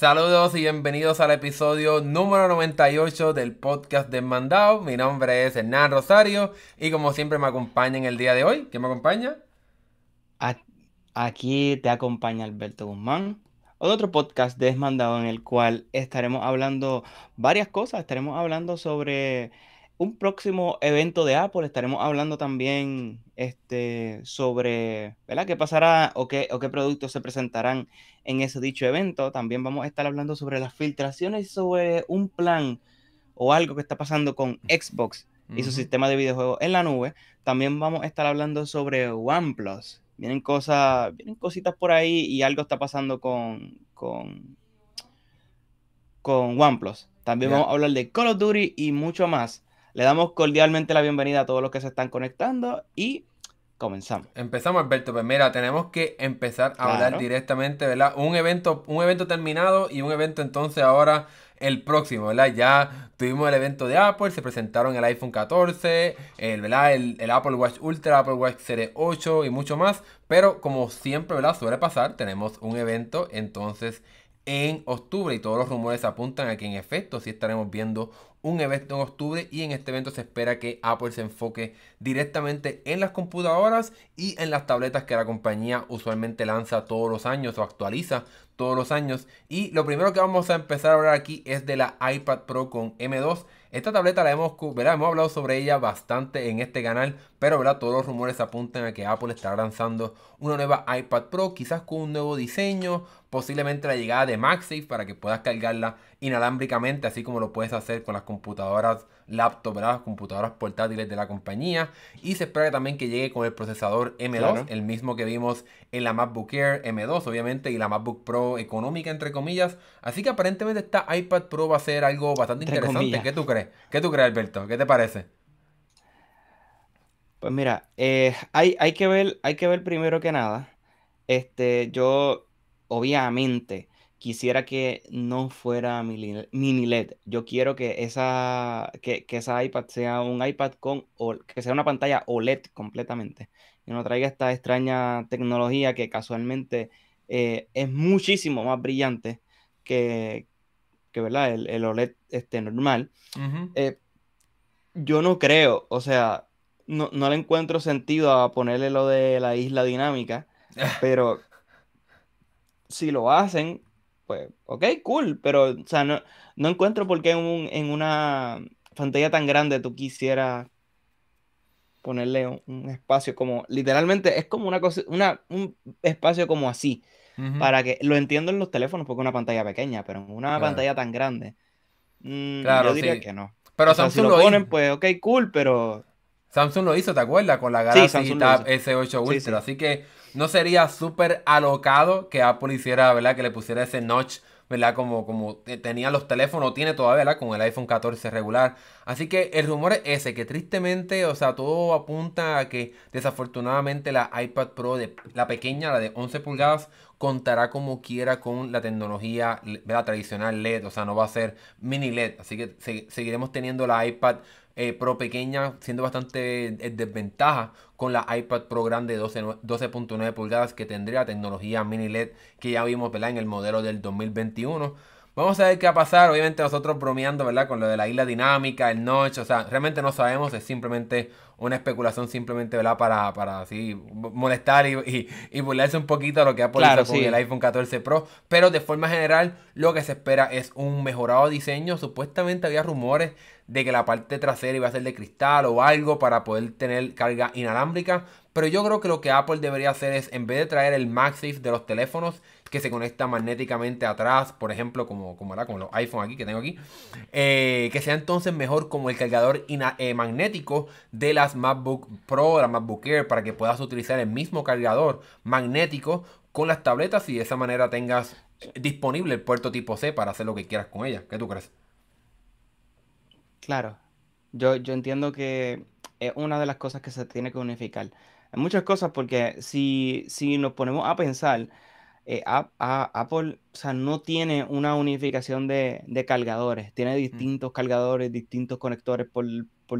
Saludos y bienvenidos al episodio número 98 del podcast Desmandado. Mi nombre es Hernán Rosario y como siempre me acompaña en el día de hoy. ¿Quién me acompaña? Aquí te acompaña Alberto Guzmán. Otro podcast Desmandado en el cual estaremos hablando varias cosas. Estaremos hablando sobre un próximo evento de Apple. Estaremos hablando también este, sobre ¿verdad? qué pasará o qué, o qué productos se presentarán en ese dicho evento. También vamos a estar hablando sobre las filtraciones, sobre un plan o algo que está pasando con Xbox y su sistema de videojuegos en la nube. También vamos a estar hablando sobre OnePlus. Vienen cosas, vienen cositas por ahí y algo está pasando con, con, con OnePlus. También vamos a hablar de Call of Duty y mucho más. Le damos cordialmente la bienvenida a todos los que se están conectando y comenzamos. Empezamos, Alberto. Pues mira, tenemos que empezar a hablar directamente, ¿verdad? Un evento, un evento terminado y un evento entonces ahora el próximo, ¿verdad? Ya tuvimos el evento de Apple, se presentaron el iPhone 14, el, ¿verdad? El, el, Apple Watch Ultra, Apple Watch Series 8 y mucho más. Pero como siempre, ¿verdad? Suele pasar, tenemos un evento entonces en octubre y todos los rumores apuntan a que en efecto sí estaremos viendo un evento en octubre y en este evento se espera que Apple se enfoque directamente en las computadoras y en las tabletas que la compañía usualmente lanza todos los años o actualiza todos los años. Y lo primero que vamos a empezar a hablar aquí es de la iPad Pro con M2 esta tableta la hemos, ¿verdad? hemos hablado sobre ella bastante en este canal, pero ¿verdad? todos los rumores apuntan a que Apple estará lanzando una nueva iPad Pro, quizás con un nuevo diseño, posiblemente la llegada de MagSafe para que puedas cargarla inalámbricamente, así como lo puedes hacer con las computadoras laptop, ¿verdad? computadoras portátiles de la compañía. Y se espera también que llegue con el procesador M2, el mismo que vimos en la MacBook Air M2, obviamente, y la MacBook Pro económica, entre comillas. Así que aparentemente esta iPad Pro va a ser algo bastante interesante. ¿Qué tú crees? ¿Qué tú crees, Alberto? ¿Qué te parece? Pues mira, eh, hay, hay, que ver, hay que ver primero que nada. Este, yo, obviamente, quisiera que no fuera mini LED. Yo quiero que esa, que, esa iPad sea un iPad con, o, que sea una pantalla OLED completamente. Y no traiga esta extraña tecnología que casualmente eh, es muchísimo más brillante que, que ¿verdad? El, OLED este, normal. Eh, yo no creo, o sea, no, no le encuentro sentido a ponerle lo de la isla dinámica, pero si lo hacen, pues, ok, cool, pero, o sea, no, no encuentro por qué en, una pantalla tan grande tú quisieras ponerle un, espacio como, literalmente es como una cosa, una, un espacio como así, para que, lo entiendo en los teléfonos porque es una pantalla pequeña, pero en una pantalla tan grande, mm, yo diría que no. Pero Samsung lo, ponen, pues, ok, cool, pero... Samsung lo hizo, ¿te acuerdas? Con la Galaxy Tab S8 Ultra, así que no sería súper alocado que Apple hiciera, ¿verdad? Que le pusiera ese notch, ¿verdad? Como, como tenía los teléfonos, tiene todavía, ¿verdad? Con el iPhone 14 regular. Así que el rumor es ese, que tristemente, o sea, todo apunta a que desafortunadamente la iPad Pro, de, la pequeña, la de 11 pulgadas, contará como quiera con la tecnología ¿verdad? tradicional LED, o sea, no va a ser mini LED. Así que seguiremos teniendo la iPad eh, Pro pequeña, siendo bastante eh, desventaja con la iPad Pro grande 12.9 pulgadas que tendría tecnología mini LED que ya vimos en el modelo del 2021. Vamos a ver qué va a pasar. Obviamente nosotros bromeando, ¿verdad? Con lo de la isla dinámica, el notch. O sea, realmente no sabemos. Es simplemente una especulación simplemente, ¿verdad? Para, para así molestar y, y, burlarse un poquito de lo que ha podido con el iPhone 14 Pro. Pero de forma general, lo que se espera es un mejorado diseño. Supuestamente había rumores de que la parte trasera iba a ser de cristal o algo para poder tener carga inalámbrica. Pero yo creo que lo que Apple debería hacer es, en vez de traer el MagSafe de los teléfonos, que se conecta magnéticamente atrás, por ejemplo, como, como, como los iPhone aquí que tengo aquí, eh, que sea entonces mejor como el cargador eh, magnético de las MacBook Pro, las MacBook Air, para que puedas utilizar el mismo cargador magnético con las tabletas y de esa manera tengas disponible el puerto tipo C para hacer lo que quieras con ella. ¿Qué tú crees? Claro, yo, yo entiendo que es una de las cosas que se tiene que unificar. Hay muchas cosas porque si, si nos ponemos a pensar, eh, Apple o sea, no tiene una unificación de, cargadores, tiene mm. distintos cargadores, distintos conectores por,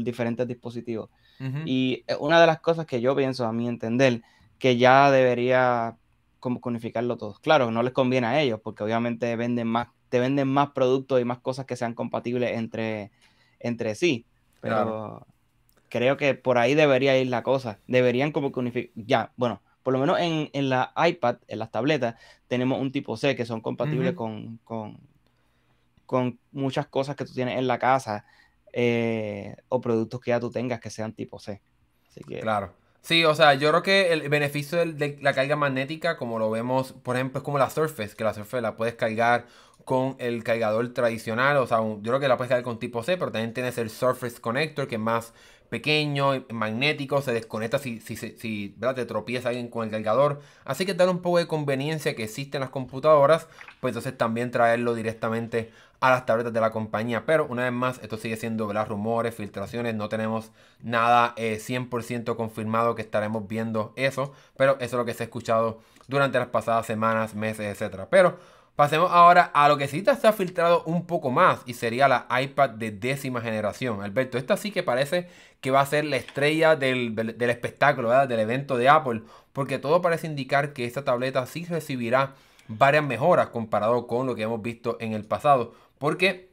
diferentes dispositivos. Y una de las cosas que yo pienso, a mi entender, que ya debería como unificarlo todo. Claro, no les conviene a ellos porque obviamente venden más, te venden más productos y más cosas que sean compatibles entre, entre sí. Pero creo que por ahí debería ir la cosa. Deberían como que unificar. Ya, bueno, por lo menos en, la iPad, en las tabletas, tenemos un tipo C que son compatibles con, con, muchas cosas que tú tienes en la casa eh, o productos que ya tú tengas que sean tipo C. Así que, claro. Sí, o sea, yo creo que el beneficio de, la carga magnética, como lo vemos, por ejemplo, es como la Surface, que la Surface la puedes cargar con el cargador tradicional, o sea, yo creo que la puedes cargar con tipo C, pero también tienes el Surface Connector, que es más pequeño, magnético, se desconecta si, si, si te tropieza alguien con el cargador. Así que dar un poco de conveniencia que existe en las computadoras, pues entonces también traerlo directamente a las tabletas de la compañía. Pero una vez más, esto sigue siendo ¿verdad? rumores, filtraciones, no tenemos nada 100% eh, confirmado que estaremos viendo eso, pero eso es lo que se ha escuchado durante las pasadas semanas, meses, etc. Pero Pasemos ahora a lo que sí se ha filtrado un poco más y sería la iPad de décima generación. Alberto, esta sí que parece que va a ser la estrella del, espectáculo, del evento de Apple, porque todo parece indicar que esta tableta sí recibirá varias mejoras comparado con lo que hemos visto en el pasado, porque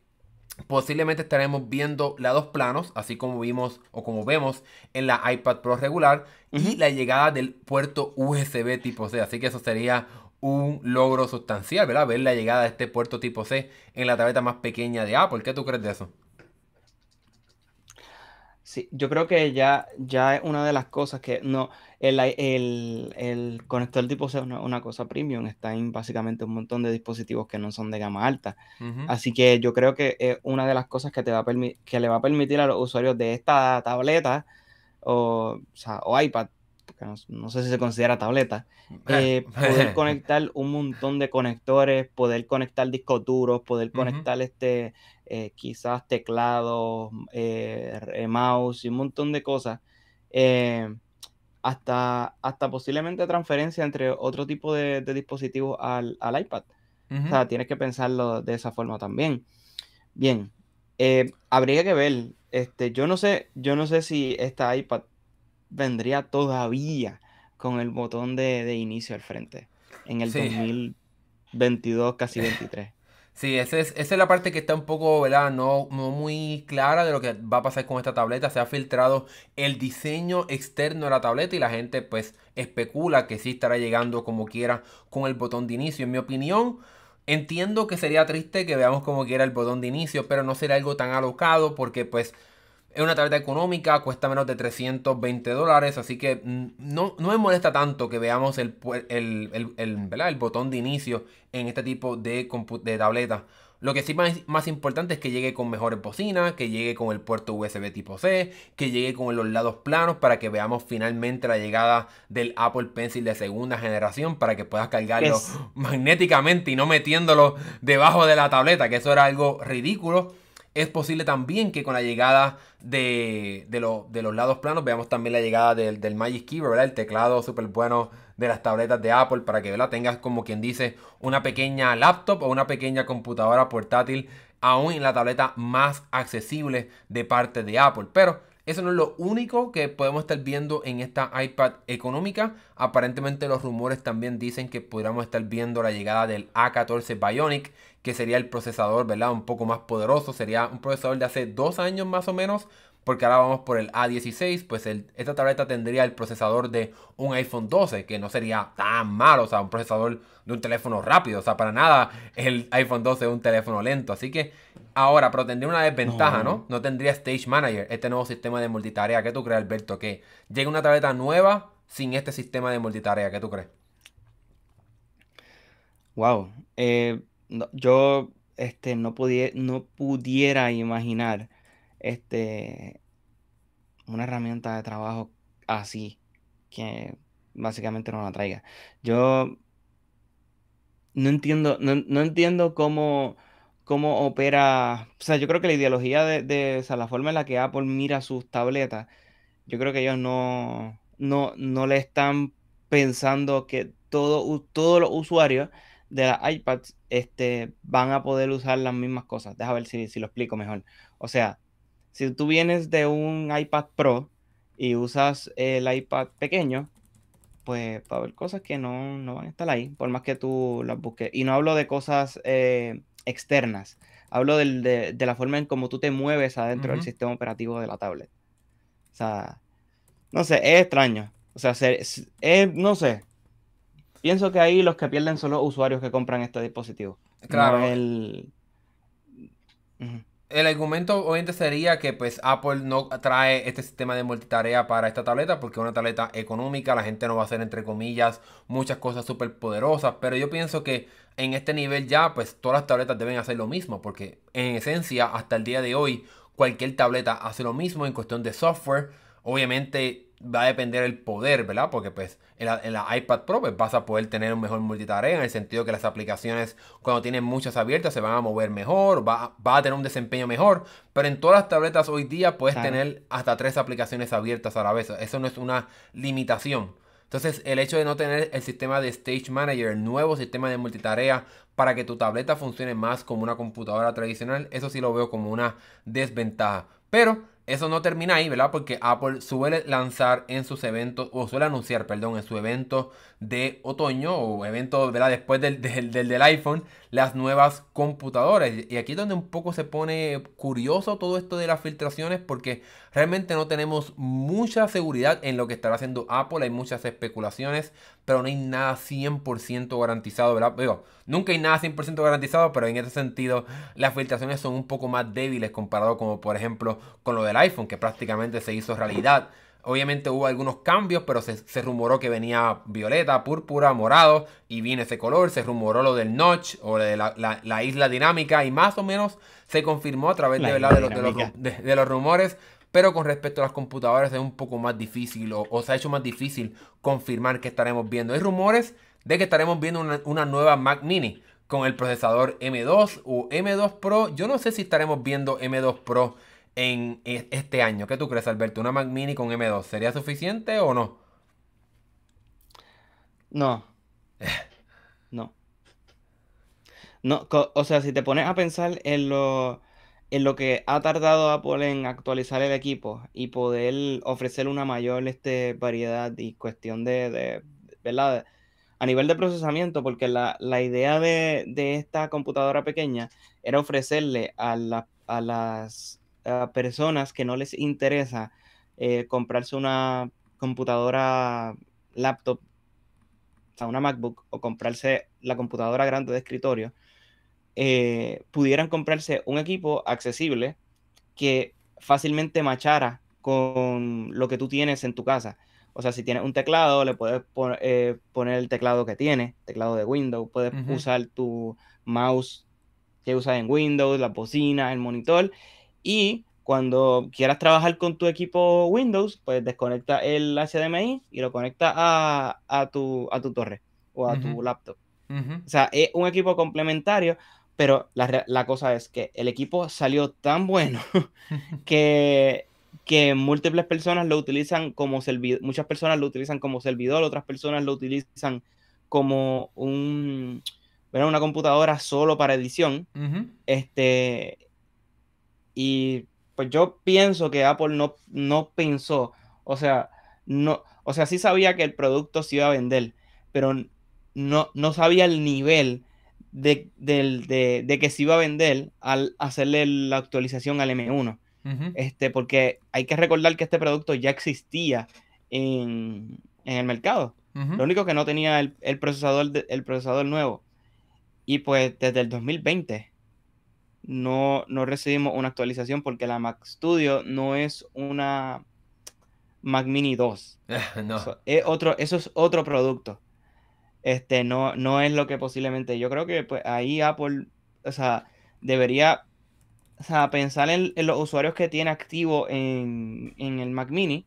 posiblemente estaremos viendo lados planos, así como vimos o como vemos en la iPad Pro regular, y la llegada del puerto USB tipo C, así que eso sería un logro sustancial, ¿verdad? Ver la llegada de este puerto tipo C en la tableta más pequeña de Apple. ¿Qué tú crees de eso? Sí, yo creo que ya, ya es una de las cosas que no, el, el, conector tipo C es una, cosa premium, está en básicamente un montón de dispositivos que no son de gama alta. Así que yo creo que es una de las cosas que, te va a que le va a permitir a los usuarios de esta tableta o, o iPad no, sé si se considera tableta, eh, poder conectar un montón de conectores, poder conectar discos duros, poder conectar este, eh, quizás teclados, eh, mouse y un montón de cosas. hasta, hasta posiblemente transferencia entre otro tipo de, dispositivos al, iPad. O sea, tienes que pensarlo de esa forma también. Bien, habría que ver. Este, yo no sé, yo no sé si esta iPad vendría todavía con el botón de, inicio al frente en el 2022, casi 23. Sí, esa es, esa es la parte que está un poco, ¿verdad? No, no muy clara de lo que va a pasar con esta tableta. Se ha filtrado el diseño externo de la tableta y la gente pues especula que sí estará llegando como quiera con el botón de inicio. En mi opinión, entiendo que sería triste que veamos como quiera el botón de inicio, pero no será algo tan alocado porque pues es una tableta económica, cuesta menos de 320 dólares, así que no, no me molesta tanto que veamos el, el, el, botón de inicio en este tipo de, de tableta. Lo que sí más, más importante es que llegue con mejores bocinas, que llegue con el puerto USB tipo C, que llegue con los lados planos para que veamos finalmente la llegada del Apple Pencil de segunda generación para que puedas cargarlo magnéticamente y no metiéndolo debajo de la tableta, que eso era algo ridículo. Es posible también que con la llegada de, de, los lados planos veamos también la llegada del, Magic Keyboard. El teclado súper bueno de las tabletas de Apple para que ¿verdad? tengas como quien dice una pequeña laptop o una pequeña computadora portátil aún en la tableta más accesible de parte de Apple. Pero eso no es lo único que podemos estar viendo en esta iPad económica. Aparentemente los rumores también dicen que podríamos estar viendo la llegada del A14 Bionic, que sería el procesador, ¿verdad? Un poco más poderoso. Sería un procesador de hace dos años más o menos. Porque ahora vamos por el A16, pues esta tableta tendría el procesador de un iPhone 12, que no sería tan malo, o sea, un procesador de un teléfono rápido, o sea, para nada el iPhone 12 es un teléfono lento, así que ahora, pero tendría una desventaja, ¿no? ¿no? tendría Stage Manager, este nuevo sistema de multitarea, ¿qué tú crees, Alberto? Que llegue una tableta nueva sin este sistema de multitarea, ¿qué tú crees? Wow, eh, yo este, no, no pudiera imaginar este, una herramienta de trabajo así que básicamente no la traiga. Yo no entiendo, no, entiendo cómo, cómo opera. O sea, yo creo que la ideología de, la forma en la que Apple mira sus tabletas, yo creo que ellos no, no, no le están pensando que todo, todos los usuarios de la iPads este, van a poder usar las mismas cosas. Deja ver si, si lo explico mejor. O sea, si tú vienes de un iPad Pro y usas el iPad pequeño, pues va a haber cosas que no, van a estar ahí, por más que tú las busques. Y no hablo de cosas eh, externas, hablo de, la forma en cómo tú te mueves adentro del sistema operativo de la tablet. O sea, no sé, es extraño. O sea, es, no sé. Pienso que ahí los que pierden son los usuarios que compran este dispositivo. Claro. el el argumento obviamente sería que pues Apple no trae este sistema de multitarea para esta tableta porque es una tableta económica, la gente no va a hacer entre comillas muchas cosas súper poderosas, pero yo pienso que en este nivel ya pues todas las tabletas deben hacer lo mismo porque en esencia hasta el día de hoy cualquier tableta hace lo mismo en cuestión de software, obviamente va a depender el poder, ¿verdad? Porque pues en la, iPad Pro pues, vas a poder tener un mejor multitarea en el sentido que las aplicaciones cuando tienen muchas abiertas se van a mover mejor, va, a tener un desempeño mejor, pero en todas las tabletas hoy día puedes tener hasta tres aplicaciones abiertas a la vez, eso no es una limitación. Entonces, el hecho de no tener el sistema de Stage Manager, el nuevo sistema de multitarea, para que tu tableta funcione más como una computadora tradicional, eso sí lo veo como una desventaja. Pero eso no termina ahí, ¿verdad? Porque Apple suele lanzar en sus eventos, o suele anunciar, perdón, en su evento de otoño o evento, ¿verdad? Después del, del, del, iPhone, las nuevas computadoras. Y aquí es donde un poco se pone curioso todo esto de las filtraciones porque realmente no tenemos mucha seguridad en lo que estará haciendo Apple. Hay muchas especulaciones, pero no hay nada 100% garantizado, ¿verdad? Digo, nunca hay nada 100% garantizado, pero en ese sentido las filtraciones son un poco más débiles comparado como por ejemplo con lo del iPhone, que prácticamente se hizo realidad. Obviamente hubo algunos cambios, pero se, rumoró que venía violeta, púrpura, morado y viene ese color. Se rumoró lo del notch o de la, isla dinámica y más o menos se confirmó a través de, ¿verdad? De, los, rumores. Pero con respecto a las computadoras es un poco más difícil o, se ha hecho más difícil confirmar que estaremos viendo. Hay rumores de que estaremos viendo una, una nueva Mac Mini con el procesador M2 o M2 Pro. Yo no sé si estaremos viendo M2 Pro en e, este año. ¿Qué tú crees, Alberto? ¿Una Mac Mini con M2 sería suficiente o no? No. no. No, o sea, si te pones a pensar en lo, en lo que ha tardado Apple en actualizar el equipo y poder ofrecer una mayor este, variedad y cuestión de, ¿verdad? A nivel de procesamiento, porque la, idea de, esta computadora pequeña era ofrecerle a, a las personas que no les interesa eh, comprarse una computadora laptop, o sea, una MacBook, o comprarse la computadora grande de escritorio, eh, pudieran comprarse un equipo accesible que fácilmente machara con lo que tú tienes en tu casa. O sea, si tienes un teclado, le puedes eh, poner el teclado que tiene, teclado de Windows, puedes usar tu mouse que usas en Windows, la bocina, el monitor, y cuando quieras trabajar con tu equipo Windows, pues desconecta el HDMI y lo conecta a, tu, a tu torre o a tu laptop. O sea, es un equipo complementario, pero la, cosa es que el equipo salió tan bueno que, que múltiples personas lo utilizan como servidor, muchas personas lo utilizan como servidor, otras personas lo utilizan como un, una computadora solo para edición. Este, y pues yo pienso que Apple no, no pensó, o sea, no, o sea, sí sabía que el producto se iba a vender, pero no, no sabía el nivel de, que se iba a vender al hacerle la actualización al M1. este, porque hay que recordar que este producto ya existía en, el mercado. Lo único que no tenía el, el procesador, el procesador nuevo. Y pues desde el 2020 no, recibimos una actualización porque la Mac Studio no es una Mac Mini 2. eso, es otro, eso es otro producto. Este, no, no es lo que posiblemente. Yo creo que pues, ahí Apple, o sea, debería pensar en, los usuarios que tiene activo en, el Mac Mini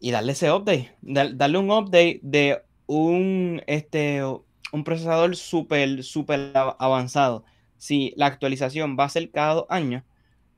y darle ese update. darle un update de un, este, un procesador súper, súper avanzado si la actualización va a ser cada dos años,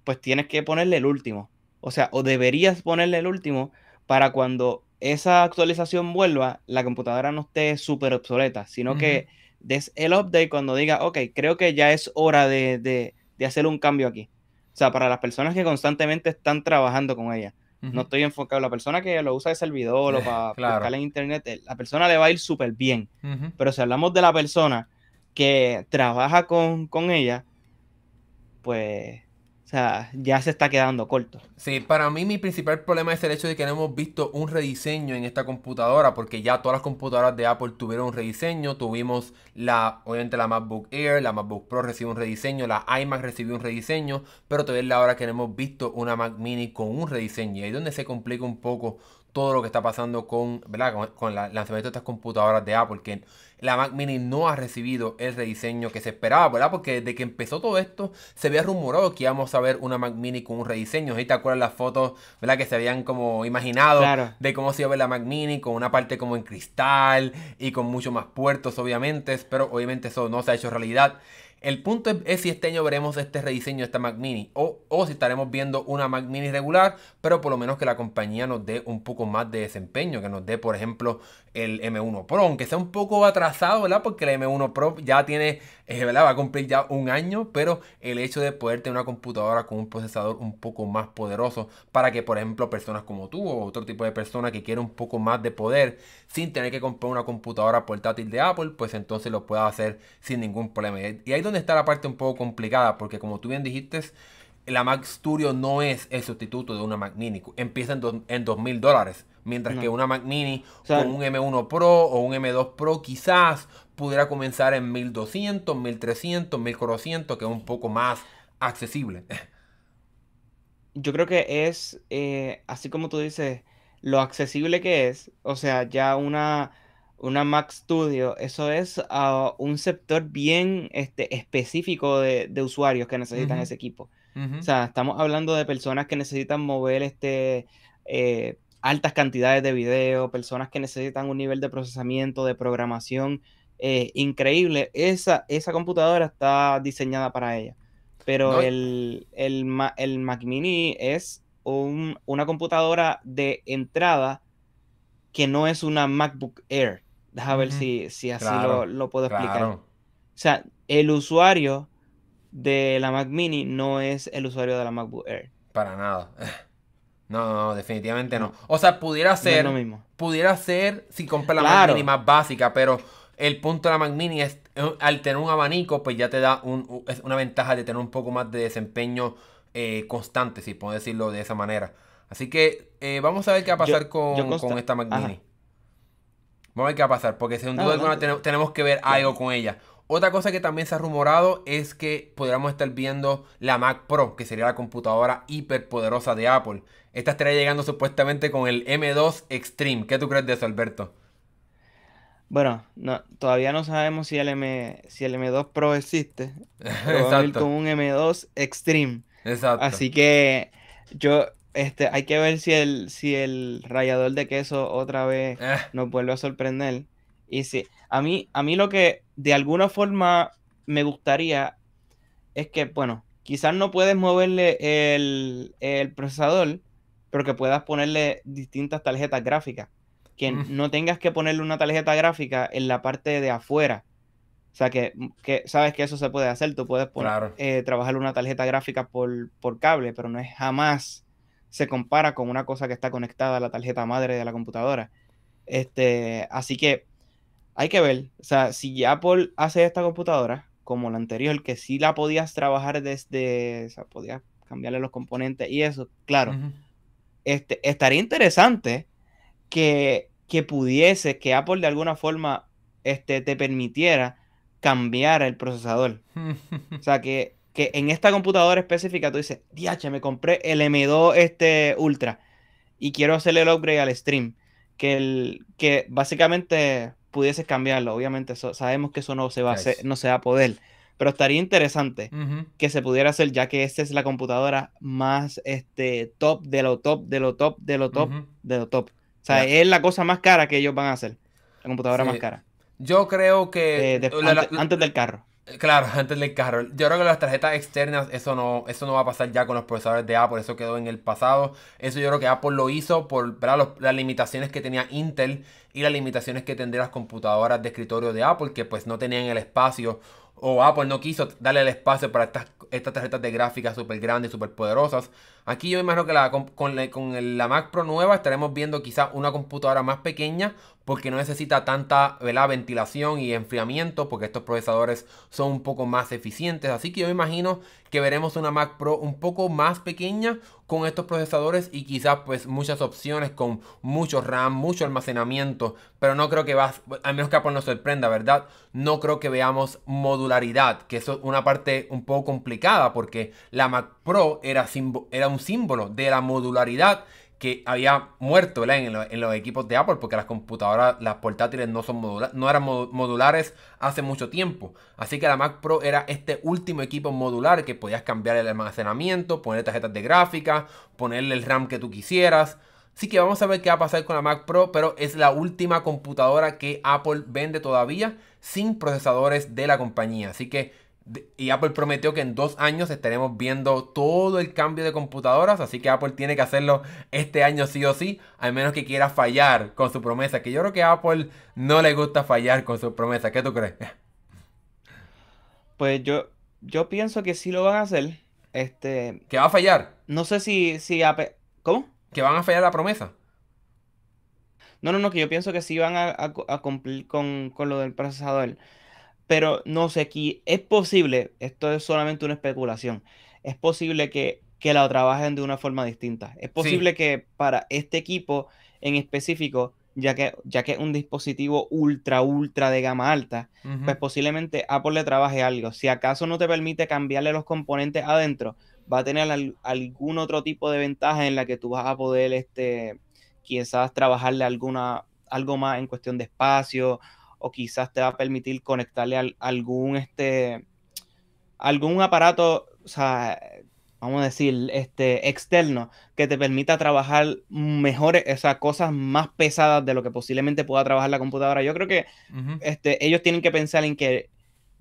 pues tienes que ponerle el último. O sea, o deberías ponerle el último para cuando esa actualización vuelva, la computadora no esté súper obsoleta, sino que des el update cuando diga, ok, creo que ya es hora de, hacer un cambio aquí. O sea, para las personas que constantemente están trabajando con ella. No estoy enfocado. La persona que lo usa de servidor o para buscar en internet, eh, la persona le va a ir súper bien. Pero si hablamos de la persona que trabaja con, con ella, pues o sea, ya se está quedando corto. Sí, para mí mi principal problema es el hecho de que no hemos visto un rediseño en esta computadora, porque ya todas las computadoras de Apple tuvieron un rediseño. Tuvimos la, obviamente la MacBook Air, la MacBook Pro recibió un rediseño, la iMac recibió un rediseño, pero todavía es la hora que no hemos visto una Mac Mini con un rediseño. Y ahí es donde se complica un poco todo lo que está pasando con, ¿verdad? con, con el lanzamiento de estas computadoras de Apple, que la Mac Mini no ha recibido el rediseño que se esperaba, ¿verdad? Porque desde que empezó todo esto se había rumorado que íbamos a ver una Mac Mini con un rediseño. Ahí te acuerdas las fotos, ¿verdad? Que se habían como imaginado de cómo se iba a ver la Mac Mini con una parte como en cristal y con mucho más puertos, obviamente. Pero obviamente eso no se ha hecho realidad. El punto es, si este año veremos este rediseño de esta Mac Mini o, o, si estaremos viendo una Mac Mini regular, pero por lo menos que la compañía nos dé un poco más de desempeño, que nos dé, por ejemplo, el M1 Pro, aunque sea un poco atrasado, ¿verdad? Porque el M1 Pro ya tiene, eh, ¿verdad? Va a cumplir ya un año, pero el hecho de poder tener una computadora con un procesador un poco más poderoso para que, por ejemplo, personas como tú o otro tipo de persona que quiera un poco más de poder sin tener que comprar una computadora portátil de Apple, pues entonces lo pueda hacer sin ningún problema. Y ahí es donde está la parte un poco complicada, porque como tú bien dijiste, la Mac Studio no es el sustituto de una Mac Mini. Empieza en, en 2000 dólares. Mientras que una Mac Mini con un M1 Pro o un M2 Pro quizás pudiera comenzar en 1200, 1300, 1400, que es un poco más accesible. Yo creo que es, eh, así como tú dices, lo accesible que es, o sea, ya una, una Mac Studio, eso es a un sector bien este, específico de, usuarios que necesitan ese equipo. O sea, estamos hablando de personas que necesitan mover este, eh, altas cantidades de video, personas que necesitan un nivel de procesamiento, de programación eh, increíble. Esa, esa computadora está diseñada para ella. Pero el, el, Mac Mini es una computadora de entrada que no es una MacBook Air. Déjame ver si, si así lo, puedo explicar. O sea, el usuario de la Mac Mini no es el usuario de la MacBook Air. Para nada. No, no, definitivamente no. O sea, pudiera ser. lo mismo. Pudiera ser si compras la Mac Mini más básica, pero el punto de la Mac Mini es eh, al tener un abanico, pues ya te da un, es una ventaja de tener un poco más de desempeño eh, constante, si puedo decirlo de esa manera. Así que eh, vamos a ver qué va a pasar con, esta Mac Mini. Vamos a ver qué va a pasar, porque sin duda alguna tenemos que ver algo con ella. Otra cosa que también se ha rumorado es que podríamos estar viendo la Mac Pro, que sería la computadora hiperpoderosa de Apple. Esta estaría llegando supuestamente con el M2 Extreme. ¿Qué tú crees de eso, Alberto? Bueno, no, todavía no sabemos si el, M, si el M2 Pro existe. Exacto. con un M2 Extreme. Exacto. Así que yo, este, hay que ver si el, si el rallador de queso otra vez eh. nos vuelve a sorprender. Y sí, a mí, a mí lo que de alguna forma me gustaría es que, bueno, quizás no puedes moverle el, el procesador, pero que puedas ponerle distintas tarjetas gráficas. Que no tengas que ponerle una tarjeta gráfica en la parte de afuera. O sea, que, sabes que eso se puede hacer. Tú puedes poner, eh, trabajar una tarjeta gráfica por, por, cable, pero no es jamás se compara con una cosa que está conectada a la tarjeta madre de la computadora. Este, así que hay que ver. O sea, si Apple hace esta computadora, como la anterior, que sí la podías trabajar desde. O sea, podías cambiarle los componentes y eso, claro este, estaría interesante que, que pudiese, que Apple de alguna forma este, te permitiera cambiar el procesador. o sea, que, que, en esta computadora específica tú dices, diache, me compré el M2 este Ultra y quiero hacerle el upgrade al stream. Que, el, que básicamente pudieses cambiarlo. Obviamente sabemos que eso no se va, a no se va a poder. Pero estaría interesante que se pudiera hacer, ya que esta es la computadora más este, top de lo top, de lo top, de lo top, de lo top. O sea, es la cosa más cara que ellos van a hacer. La computadora más cara. Yo creo que. Eh, antes del carro. Claro, antes del carro. Yo creo que las tarjetas externas, eso no, eso no va a pasar ya con los procesadores de Apple, eso quedó en el pasado. Eso yo creo que Apple lo hizo por las limitaciones que tenía Intel y las limitaciones que tendrían las computadoras de escritorio de Apple, que pues no tenían el espacio o Apple no quiso darle el espacio para estas, estas tarjetas de gráfica súper grandes, súper poderosas. Aquí yo imagino que la, con, con, la Mac Pro nueva estaremos viendo quizá una computadora más pequeña porque no necesita tanta ventilación y enfriamiento porque estos procesadores son un poco más eficientes. Así que yo imagino que veremos una Mac Pro un poco más pequeña con estos procesadores y quizás pues muchas opciones con mucho RAM, mucho almacenamiento, pero no creo que va, al menos que Apple nos sorprenda, ¿verdad? No creo que veamos modularidad, que eso es una parte un poco complicada porque la Mac Pro era, era un símbolo de la modularidad que había muerto en, los equipos de Apple porque las computadoras, las portátiles no, son no eran modulares hace mucho tiempo. Así que la Mac Pro era este último equipo modular que podías cambiar el almacenamiento, poner tarjetas de gráfica, ponerle el RAM que tú quisieras. Así que vamos a ver qué va a pasar con la Mac Pro, pero es la última computadora que Apple vende todavía sin procesadores de la compañía. Así que y Apple prometió que en dos años estaremos viendo todo el cambio de computadoras, así que Apple tiene que hacerlo este año sí o sí, al menos que quiera fallar con su promesa, que yo creo que a Apple no le gusta fallar con su promesa, ¿qué tú crees? Pues yo, yo pienso que sí lo van a hacer. Este, ¿Que va a fallar? No sé si, si Apple... ¿Cómo? ¿Que van a fallar la promesa? No, no, no, que yo pienso que sí van a, cumplir con, con lo del procesador. Pero no sé, aquí es posible, esto es solamente una especulación, es posible que, que la trabajen de una forma distinta. Es posible que para este equipo en específico, ya que, ya que es un dispositivo ultra, ultra de gama alta, pues posiblemente Apple le trabaje algo. Si acaso no te permite cambiarle los componentes adentro, va a tener algún otro tipo de ventaja en la que tú vas a poder, este, quizás trabajarle alguna, algo más en cuestión de espacio o quizás te va a permitir conectarle a algún, este, algún aparato, o sea, vamos a decir, este, externo, que te permita trabajar mejores, esas cosas más pesadas de lo que posiblemente pueda trabajar la computadora. Yo creo que este, ellos tienen que pensar en que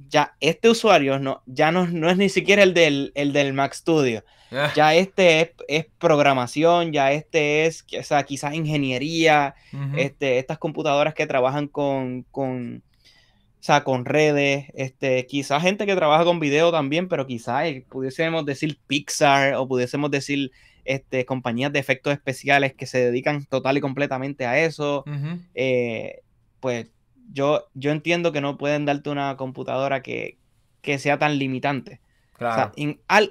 ya este usuario no, ya no, no es ni siquiera el del, el del Mac Studio. Ah. Ya este es, programación, ya este es o sea, quizás ingeniería, este, estas computadoras que trabajan con, con, con redes, este, quizás gente que trabaja con video también, pero quizás eh, pudiésemos decir Pixar o pudiésemos decir este, compañías de efectos especiales que se dedican total y completamente a eso. Eh, pues yo, yo entiendo que no pueden darte una computadora que, sea tan limitante. Claro.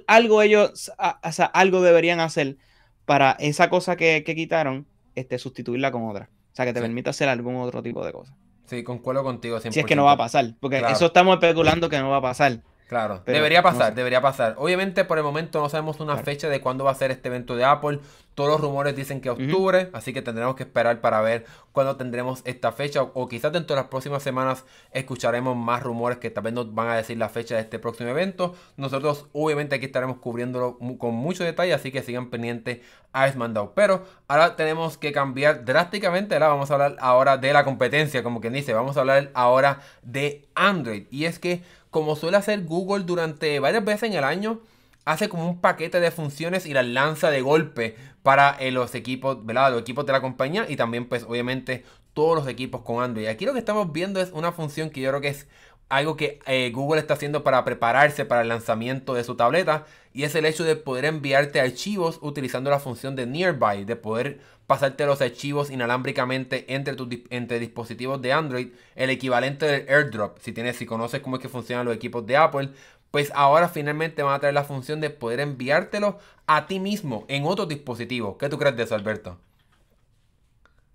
algo ellos, o sea, algo deberían hacer para esa cosa que, quitaron, este, sustituirla con otra. O sea, que te permita hacer algún otro tipo de cosa. Sí, concuerdo contigo. Si es que no va a pasar, porque eso estamos especulando que no va a pasar. Claro, debería pasar, debería pasar. Obviamente por el momento no sabemos una fecha de cuándo va a ser este evento de Apple. Todos los rumores dicen que octubre, así que tendremos que esperar para ver cuándo tendremos esta fecha. O, quizás dentro de las próximas semanas escucharemos más rumores que tal vez nos van a decir la fecha de este próximo evento. Nosotros obviamente aquí estaremos cubriéndolo con mucho detalle, así que sigan pendientes a Esmandao. Pero ahora tenemos que cambiar drásticamente, ahora vamos a hablar ahora de la competencia, como quien dice, vamos a hablar ahora de Android. Y es que como suele hacer Google durante varias veces en el año, hace como un paquete de funciones y las lanza de golpe para eh, los equipos, equipos de la compañía y también pues obviamente todos los equipos con Android. Aquí lo que estamos viendo es una función que yo creo que es algo que eh, Google está haciendo para prepararse para el lanzamiento de su tableta y es el hecho de poder enviarte archivos utilizando la función de Nearby, de poder pasarte los archivos inalámbricamente entre, tus, entre dispositivos de Android, el equivalente del AirDrop, si tienes, si conoces cómo es que funcionan los equipos de Apple, pues ahora finalmente van a traer la función de poder enviártelo a ti mismo en otro dispositivo. ¿Qué tú crees de eso, Alberto?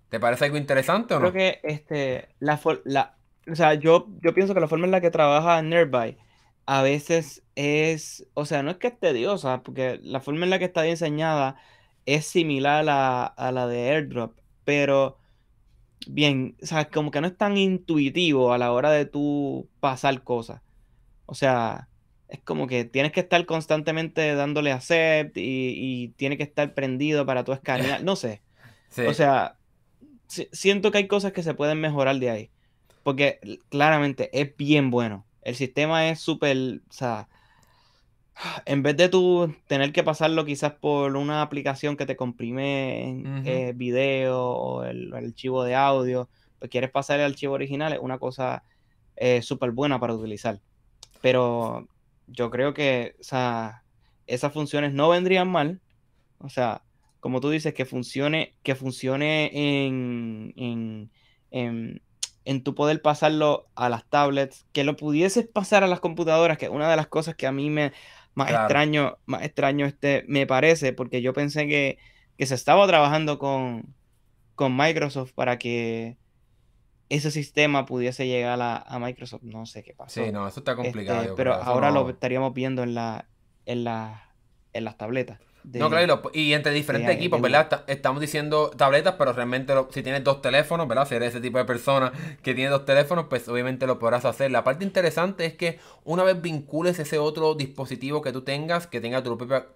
¿Te parece algo interesante o no? Creo que este, la, la, o sea, yo, yo pienso que la forma en la que trabaja Nearby a veces es, o sea, no es que es tediosa, porque la forma en la que está diseñada es similar a la, a la de AirDrop, pero bien, o sea, como que no es tan intuitivo a la hora de tú pasar cosas. O sea, es como que tienes que estar constantemente dándole accept y, y tiene que estar prendido para tú escanear, no sé. O sea, siento que hay cosas que se pueden mejorar de ahí. Porque claramente es bien bueno. El sistema es súper, o sea, en vez de tú tener que pasarlo quizás por una aplicación que te comprime eh, video o el, archivo de audio, pues quieres pasar el archivo original, es una cosa eh, súper buena para utilizar. pero yo creo que, o sea, esas funciones no vendrían mal. O sea, como tú dices, que funcione, que funcione en, en, en, en tu poder pasarlo a las tablets, que lo pudieses pasar a las computadoras, que es una de las cosas que a mí me más extraño, más extraño este, me parece, porque yo pensé que, que se estaba trabajando con, con Microsoft para que ese sistema pudiese llegar a, Microsoft. No sé qué pasó. Sí, no, eso está complicado. Este, pero ahora lo estaríamos viendo en, la, en, la, en las tabletas. No, claro, y entre diferentes equipos, ¿verdad? Estamos diciendo tabletas, pero realmente si tienes dos teléfonos, ¿verdad? Si eres ese tipo de persona que tiene dos teléfonos, pues obviamente lo podrás hacer. La parte interesante es que una vez vincules ese otro dispositivo que tú tengas, que tenga tu propia,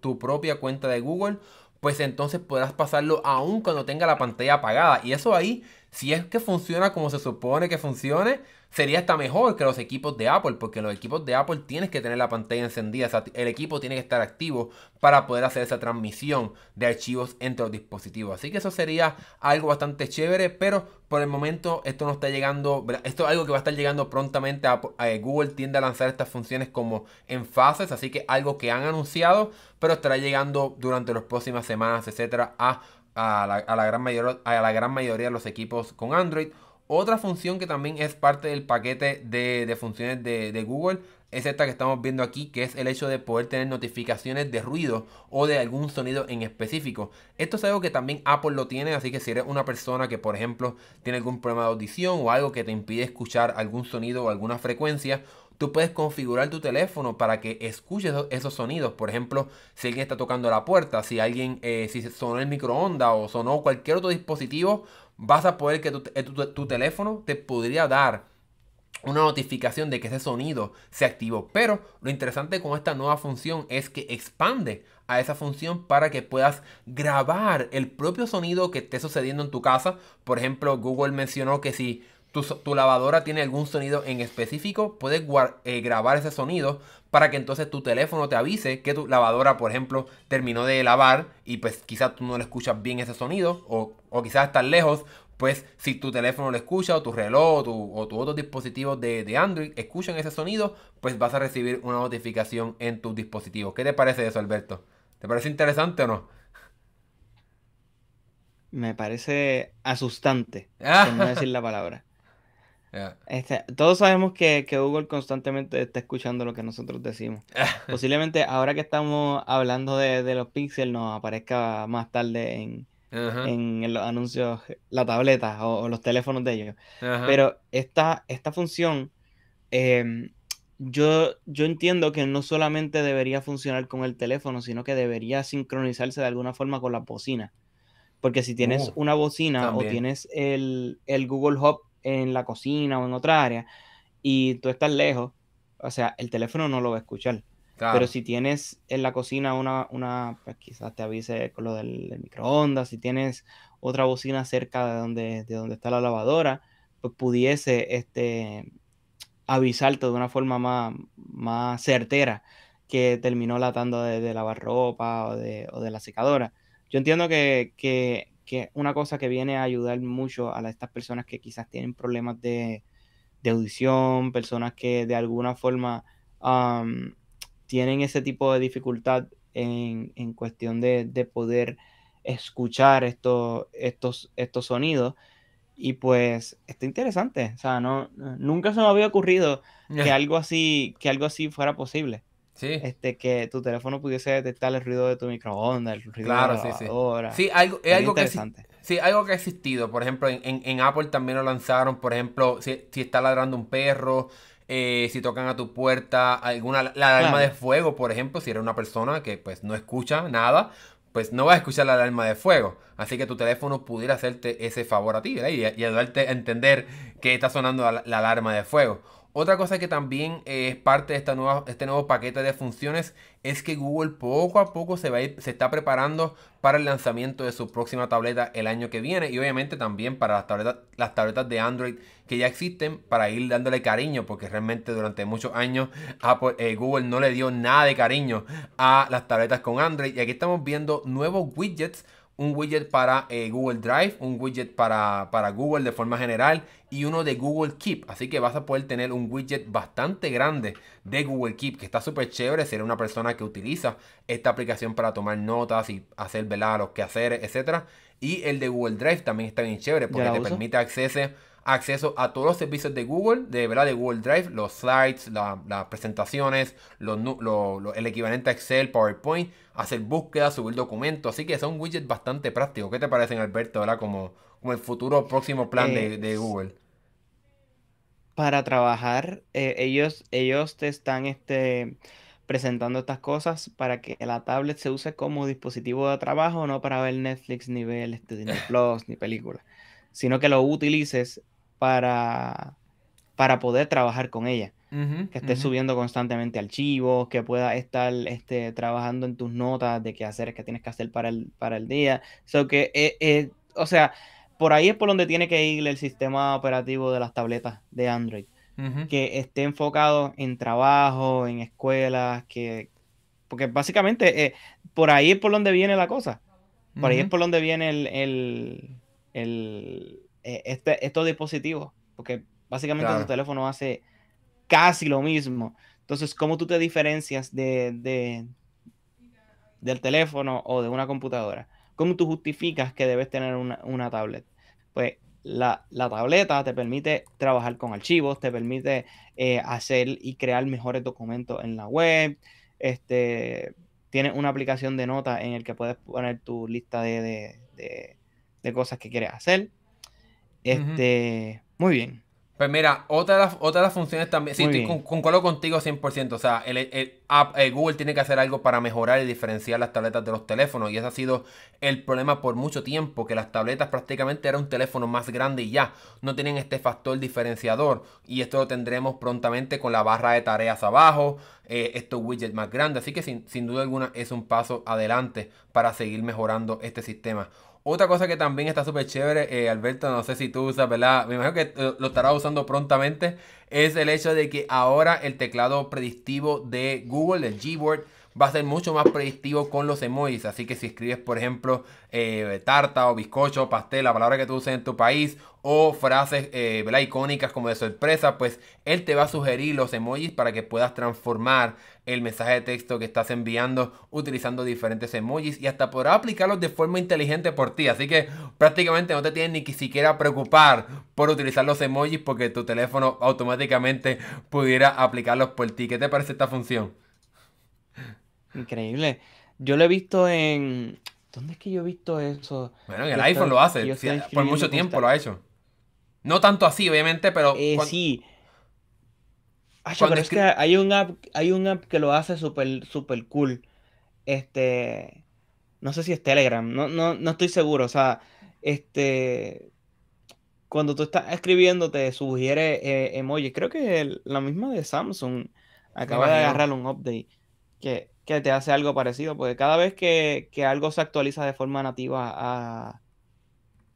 tu propia cuenta de Google, pues entonces podrás pasarlo aún cuando tenga la pantalla apagada. Y eso ahí, si es que funciona como se supone que funcione, sería hasta mejor que los equipos de Apple, porque los equipos de Apple tienes que tener la pantalla encendida, el equipo tiene que estar activo para poder hacer esa transmisión de archivos entre los dispositivos. Así que eso sería algo bastante chévere, pero por el momento esto no está llegando, esto es algo que va a estar llegando prontamente a, Google tiende a lanzar estas funciones como en fases, así que algo que han anunciado, pero estará llegando durante las próximas semanas, etcétera, a, la, gran a la gran mayoría de los equipos con Android. Otra función que también es parte del paquete de, funciones de, Google es esta que estamos viendo aquí, que es el hecho de poder tener notificaciones de ruido o de algún sonido en específico. Esto es algo que también Apple lo tiene, así que si eres una persona que, por ejemplo, tiene algún problema de audición o algo que te impide escuchar algún sonido o alguna frecuencia, tú puedes configurar tu teléfono para que escuche esos, sonidos. Por ejemplo, si alguien está tocando la puerta, si alguien, eh, si sonó el microondas o sonó cualquier otro dispositivo, vas a poder que eh, tu, teléfono te podría dar una notificación de que ese sonido se activó. Pero lo interesante con esta nueva función es que expande a esa función para que puedas grabar el propio sonido que esté sucediendo en tu casa. Por ejemplo, Google mencionó que si tu, lavadora tiene algún sonido en específico, puedes eh, grabar ese sonido para que entonces tu teléfono te avise que tu lavadora, por ejemplo, terminó de lavar y pues quizás tú no le escuchas bien ese sonido o, o quizás estás lejos, pues si tu teléfono lo escucha o tu reloj o tu, o tu otros dispositivos de, de, Android escuchan ese sonido, pues vas a recibir una notificación en tu dispositivo. ¿Qué te parece eso, Alberto? ¿Te parece interesante o no? Me parece asustante, por no decir la palabra. Este, todos sabemos que, Google constantemente está escuchando lo que nosotros decimos. Posiblemente ahora que estamos hablando de, los píxeles nos aparezca más tarde en, los anuncios la tableta o, los teléfonos de ellos. Pero esta, esta función, em, yo, yo entiendo que no solamente debería funcionar con el teléfono, sino que debería sincronizarse de alguna forma con la bocina. Porque si tienes uh, una bocina o tienes el, el Google Hub en la cocina o en otra área y tú estás lejos, o sea, el teléfono no lo va a escuchar. Pero si tienes en la cocina una, una pues quizás te avise con lo del, microondas, si tienes otra bocina cerca de donde, de donde está la lavadora, pues pudiese este, avisarte de una forma más, más certera que terminó la tanda de, lavar ropa o de, o de, la secadora. Yo entiendo que, que que una cosa que viene a ayudar mucho a estas personas que quizás tienen problemas de, audición, personas que de alguna forma tienen ese tipo de dificultad en, cuestión de, poder escuchar estos, estos, estos sonidos. Y pues está interesante. O sea, no, nunca se me había ocurrido que algo así, que algo así fuera posible. Este, que tu teléfono pudiese detectar el ruido de tu microondas, el ruido de la lavadora. Sí, sí. algo, es algo que sí, algo que ha existido. Por ejemplo, en, Apple también lo lanzaron. Por ejemplo, si, está ladrando un perro, eh, si tocan a tu puerta, alguna la alarma de fuego, por ejemplo, si eres una persona que pues no escucha nada, pues no vas a escuchar la alarma de fuego. Así que tu teléfono pudiera hacerte ese favor a ti y, ayudarte a entender que está sonando la alarma de fuego. Otra cosa que también es parte de esta nueva, este nuevo paquete de funciones es que Google poco a poco se, va se está preparando para el lanzamiento de su próxima tableta el año que viene y obviamente también para las tabletas, las tabletas de Android que ya existen para ir dándole cariño porque realmente durante muchos años eh, Google no le dio nada de cariño a las tabletas con Android. Y aquí estamos viendo nuevos widgets un widget para eh, Google Drive, un widget para, para, Google de forma general y uno de Google Keep. Así que vas a poder tener un widget bastante grande de Google Keep que está súper chévere si eres una persona que utiliza esta aplicación para tomar notas y hacer velar los quehaceres, etc. Y el de Google Drive también está bien chévere porque te permite acceso acceso a todos los servicios de Google, de verdad, de Google Drive, los slides, las presentaciones, los, el equivalente a Excel, PowerPoint, hacer búsquedas, subir documentos. Así que son widgets bastante prácticos. ¿Qué te parecen, Alberto, verdad? Como, como el futuro próximo plan de, Google. Para trabajar, eh, ellos, ellos te están este, presentando estas cosas para que la tablet se use como dispositivo de trabajo, no para ver Netflix, ni ver este, Disney Plus, ni películas, sino que lo utilices para, para poder trabajar con ella. que estés subiendo constantemente archivos, que puedas estar este, trabajando en tus notas de qué hacer, que tienes que hacer para el, para el día. So que, eh, eh, o sea, por ahí es por donde tiene que ir el sistema operativo de las tabletas de Android. Que esté enfocado en trabajo, en escuelas, que... Porque básicamente eh, por ahí es por donde viene la cosa. Por ahí es por donde viene el, el eh, este, estos dispositivos, porque básicamente tu teléfono hace casi lo mismo. Entonces, ¿cómo tú te diferencias de, del teléfono o de una computadora? ¿Cómo tú justificas que debes tener una, tablet? Pues la, tableta te permite trabajar con archivos, te permite eh, hacer y crear mejores documentos en la web. Este, tiene una aplicación de notas en el que puedes poner tu lista de, de cosas que quieres hacer. Este, muy bien. Pues mira, otra de las, otra de las funciones también, sí, estoy con, concuerdo contigo 100%, o sea, el, el, Google tiene que hacer algo para mejorar y diferenciar las tabletas de los teléfonos y ese ha sido el problema por mucho tiempo, que las tabletas prácticamente eran un teléfono más grande y ya, no tienen este factor diferenciador y esto lo tendremos prontamente con la barra de tareas abajo, eh, estos widgets más grandes, así que sin, sin duda alguna es un paso adelante para seguir mejorando este sistema. Otra cosa que también está súper chévere, eh, Alberto, no sé si tú usas, ¿verdad? Me imagino que eh, lo estarás usando prontamente, es el hecho de que ahora el teclado predictivo de Google, el Gboard, va a ser mucho más predictivo con los emojis. Así que si escribes, por ejemplo, eh, tarta o bizcocho, pastel, la palabra que tú uses en tu país, o frases eh, icónicas como de sorpresa, pues él te va a sugerir los emojis para que puedas transformar el mensaje de texto que estás enviando utilizando diferentes emojis y hasta podrá aplicarlos de forma inteligente por ti. Así que prácticamente no te tienes ni siquiera preocupar por utilizar los emojis porque tu teléfono automáticamente pudiera aplicarlos por ti. ¿Qué te parece esta función? Increíble. Yo lo he visto en. ¿Dónde es que yo he visto eso? Bueno, en el iPhone lo hace. por mucho tiempo lo ha hecho. No tanto así, obviamente, pero. Eh, sí. pero es que hay un app, hay un app que lo hace súper super cool. Este. No sé si es Telegram. No, no, no estoy seguro. O sea, este. Cuando tú estás escribiendo, te sugiere eh, emojis. Creo que la misma de Samsung acaba de agarrar un update. Que que te hace algo parecido, porque cada vez que, algo se actualiza de forma nativa a,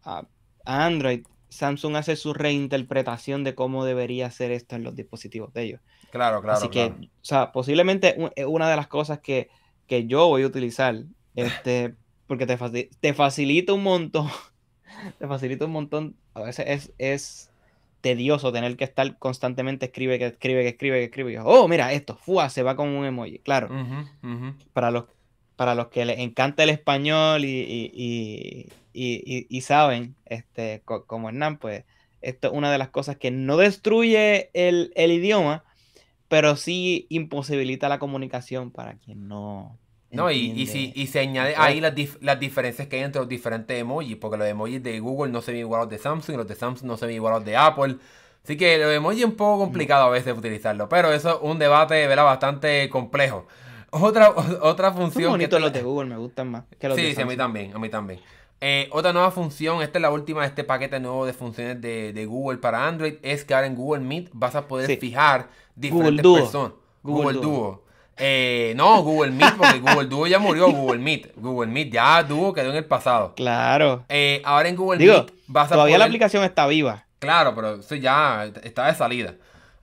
a, Android, Samsung hace su reinterpretación de cómo debería ser esto en los dispositivos de ellos. Claro, claro. Así que, o sea, posiblemente una de las cosas que, yo voy a utilizar, este, porque te, te facilita un montón, te facilita un montón, a veces es, es tedioso tener que estar constantemente escribe, que escribe, que escribe, que escribe. oh, mira esto, fua, se va con un emoji. Claro, Para, los, para los que les encanta el español y, y, saben, este, como Hernán, pues esto es una de las cosas que no destruye el, el idioma, pero sí imposibilita la comunicación para quien no, no, y, y, si, y se añade ahí las, las diferencias que hay entre los diferentes emojis, porque los emojis de Google no se ven igual a los de Samsung y los de Samsung no se ven igual a los de Apple. Así que los emojis es un poco complicado a veces utilizarlo, pero eso es un debate ¿verdad? bastante complejo. Otra, otra función. Son que los de Google, me gustan más que los sí, de Sí, a mí también, a mí también. Eh, otra nueva función, esta es la última de este paquete nuevo de funciones de, de Google para Android, es que ahora en Google Meet vas a poder fijar diferentes personas. Google, Duo. Eh, no, Google Meet, porque Google Duo ya murió, Google Meet. Google Meet ya Duo quedó en el pasado. Claro. Eh, ahora en Google Meet vas a Todavía la aplicación está viva. Claro, pero eso ya está de salida.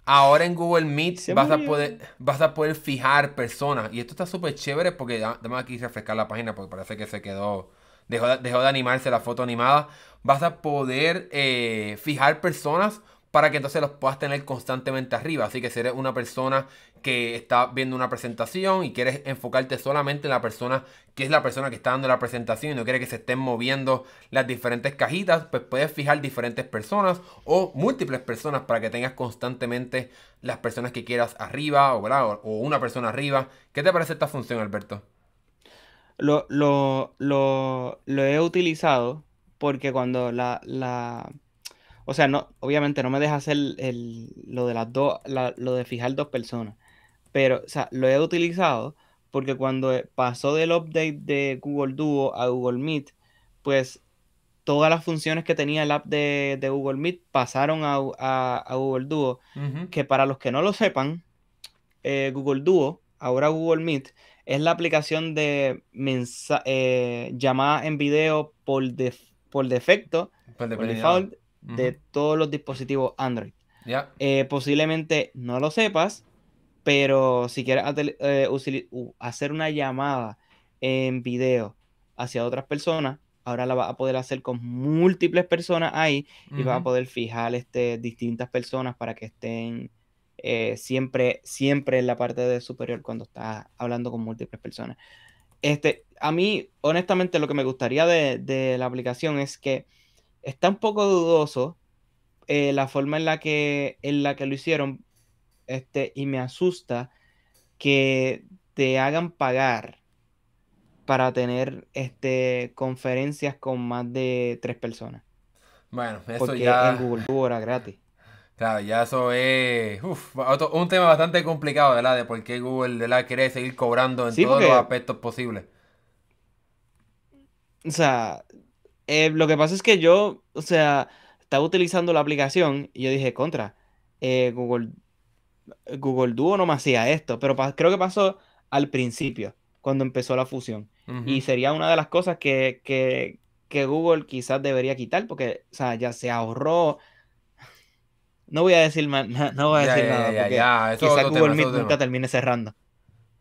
Ahora en Google Meet vas a, poder, vas a poder fijar personas. Y esto está súper chévere porque, déjame aquí refrescar la página porque parece que se quedó, dejó, de animarse la foto animada, vas a poder eh, fijar personas para que entonces los puedas tener constantemente arriba. Así que si eres una persona que está viendo una presentación y quieres enfocarte solamente en la persona que es la persona que está dando la presentación y no quiere que se estén moviendo las diferentes cajitas, pues puedes fijar diferentes personas o múltiples personas para que tengas constantemente las personas que quieras arriba o, o una persona arriba. ¿Qué te parece esta función, Alberto? Lo, lo, lo, he utilizado porque cuando la, o sea, no, obviamente no me deja hacer lo de las dos, lo de fijar dos personas. Pero, o sea, lo he utilizado porque cuando pasó del update de Google Duo a Google Meet, pues todas las funciones que tenía el app de, Google Meet pasaron a, Google Duo. Que para los que no lo sepan, eh, Google Duo, ahora Google Meet, es la aplicación de eh, llamada en video por, por defecto, por, default, de todos los dispositivos Android. Eh, posiblemente no lo sepas, pero si quieres eh, hacer una llamada en video hacia otras personas, ahora la vas a poder hacer con múltiples personas ahí y vas a poder fijar este, distintas personas para que estén eh, siempre, siempre en la parte de superior cuando estás hablando con múltiples personas. Este, a mí, honestamente, lo que me gustaría de, de la aplicación es que está un poco dudoso eh, la forma en la, que, en la que lo hicieron este, y me asusta que te hagan pagar para tener este, conferencias con más de tres personas. Bueno, eso Porque ya... en Google Duo era gratis. Claro, ya eso es un tema bastante complicado, ¿verdad? De por qué Google ¿verdad? quiere seguir cobrando en todos los aspectos posibles. O sea, eh, lo que pasa es que yo, o sea, estaba utilizando la aplicación y yo dije, contra, eh, Google, Google Duo no me hacía esto, pero creo que pasó al principio, cuando empezó la fusión. Y sería una de las cosas que, que, que, Google quizás debería quitar, porque, o sea, ya se ahorró. No voy a decir, más, no voy a decir nada, porque quizás Google Meet nunca termine cerrando.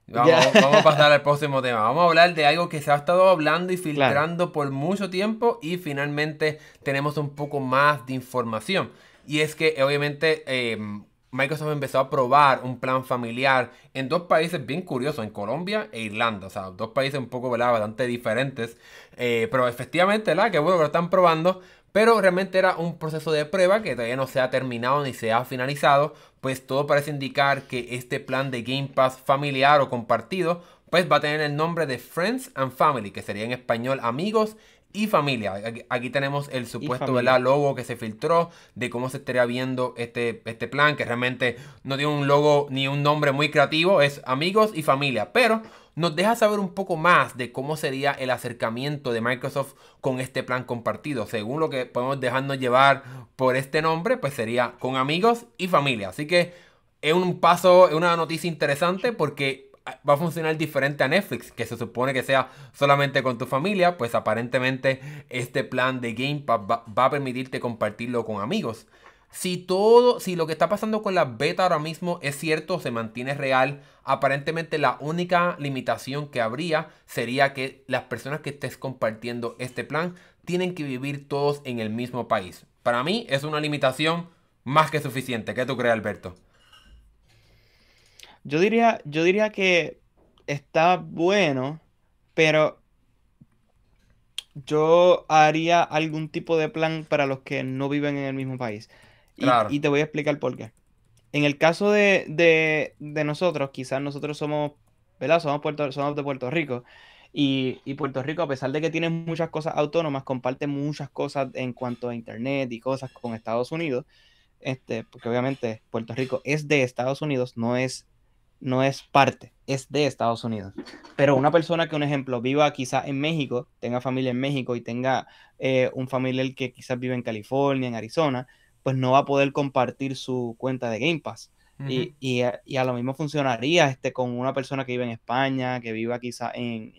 Vamos, a pasar al próximo tema. Vamos a hablar de algo que se ha estado hablando y filtrando por mucho tiempo y finalmente tenemos un poco más de información. Y es que obviamente em, Microsoft empezó a probar un plan familiar en dos países bien curiosos, en Colombia e Irlanda. O sea, dos países un poco bastante diferentes. Eh, pero efectivamente, ¿verdad? que bueno que lo están probando. Pero realmente era un proceso de prueba que todavía no se ha terminado ni se ha finalizado, pues todo parece indicar que este plan de Game Pass familiar o compartido, pues va a tener el nombre de Friends and Family, que sería en español amigos y familia. Aquí, tenemos el supuesto logo que se filtró de cómo se estaría viendo este, este plan, que realmente no tiene un logo ni un nombre muy creativo, es amigos y familia. Pero nos deja saber un poco más de cómo sería el acercamiento de Microsoft con este plan compartido. Según lo que podemos dejarnos llevar por este nombre, pues sería con amigos y familia. Así que es un paso, es una noticia interesante porque va a funcionar diferente a Netflix, que se supone que sea solamente con tu familia, pues aparentemente este plan de Game Pass va, a permitirte compartirlo con amigos. Si todo, si lo que está pasando con la beta ahora mismo es cierto, se mantiene real, aparentemente la única limitación que habría sería que las personas que estés compartiendo este plan tienen que vivir todos en el mismo país. Para mí es una limitación más que suficiente. ¿Qué tú crees, Alberto? Yo diría, yo diría que está bueno, pero yo haría algún tipo de plan para los que no viven en el mismo país. Y, te voy a explicar por qué. En el caso de, nosotros, quizás nosotros somos, ¿verdad? Somos, Puerto, somos de Puerto Rico. Y, Puerto Rico, a pesar de que tiene muchas cosas autónomas, comparte muchas cosas en cuanto a Internet y cosas con Estados Unidos. Este, porque obviamente Puerto Rico es de Estados Unidos, no es, no es parte, es de Estados Unidos. Pero una persona que, un ejemplo, viva quizás en México, tenga familia en México y tenga eh, un familiar que quizás vive en California, en Arizona, pues no va a poder compartir su cuenta de Game Pass. y, a, lo mismo funcionaría este, con una persona que vive en España, que viva quizá en,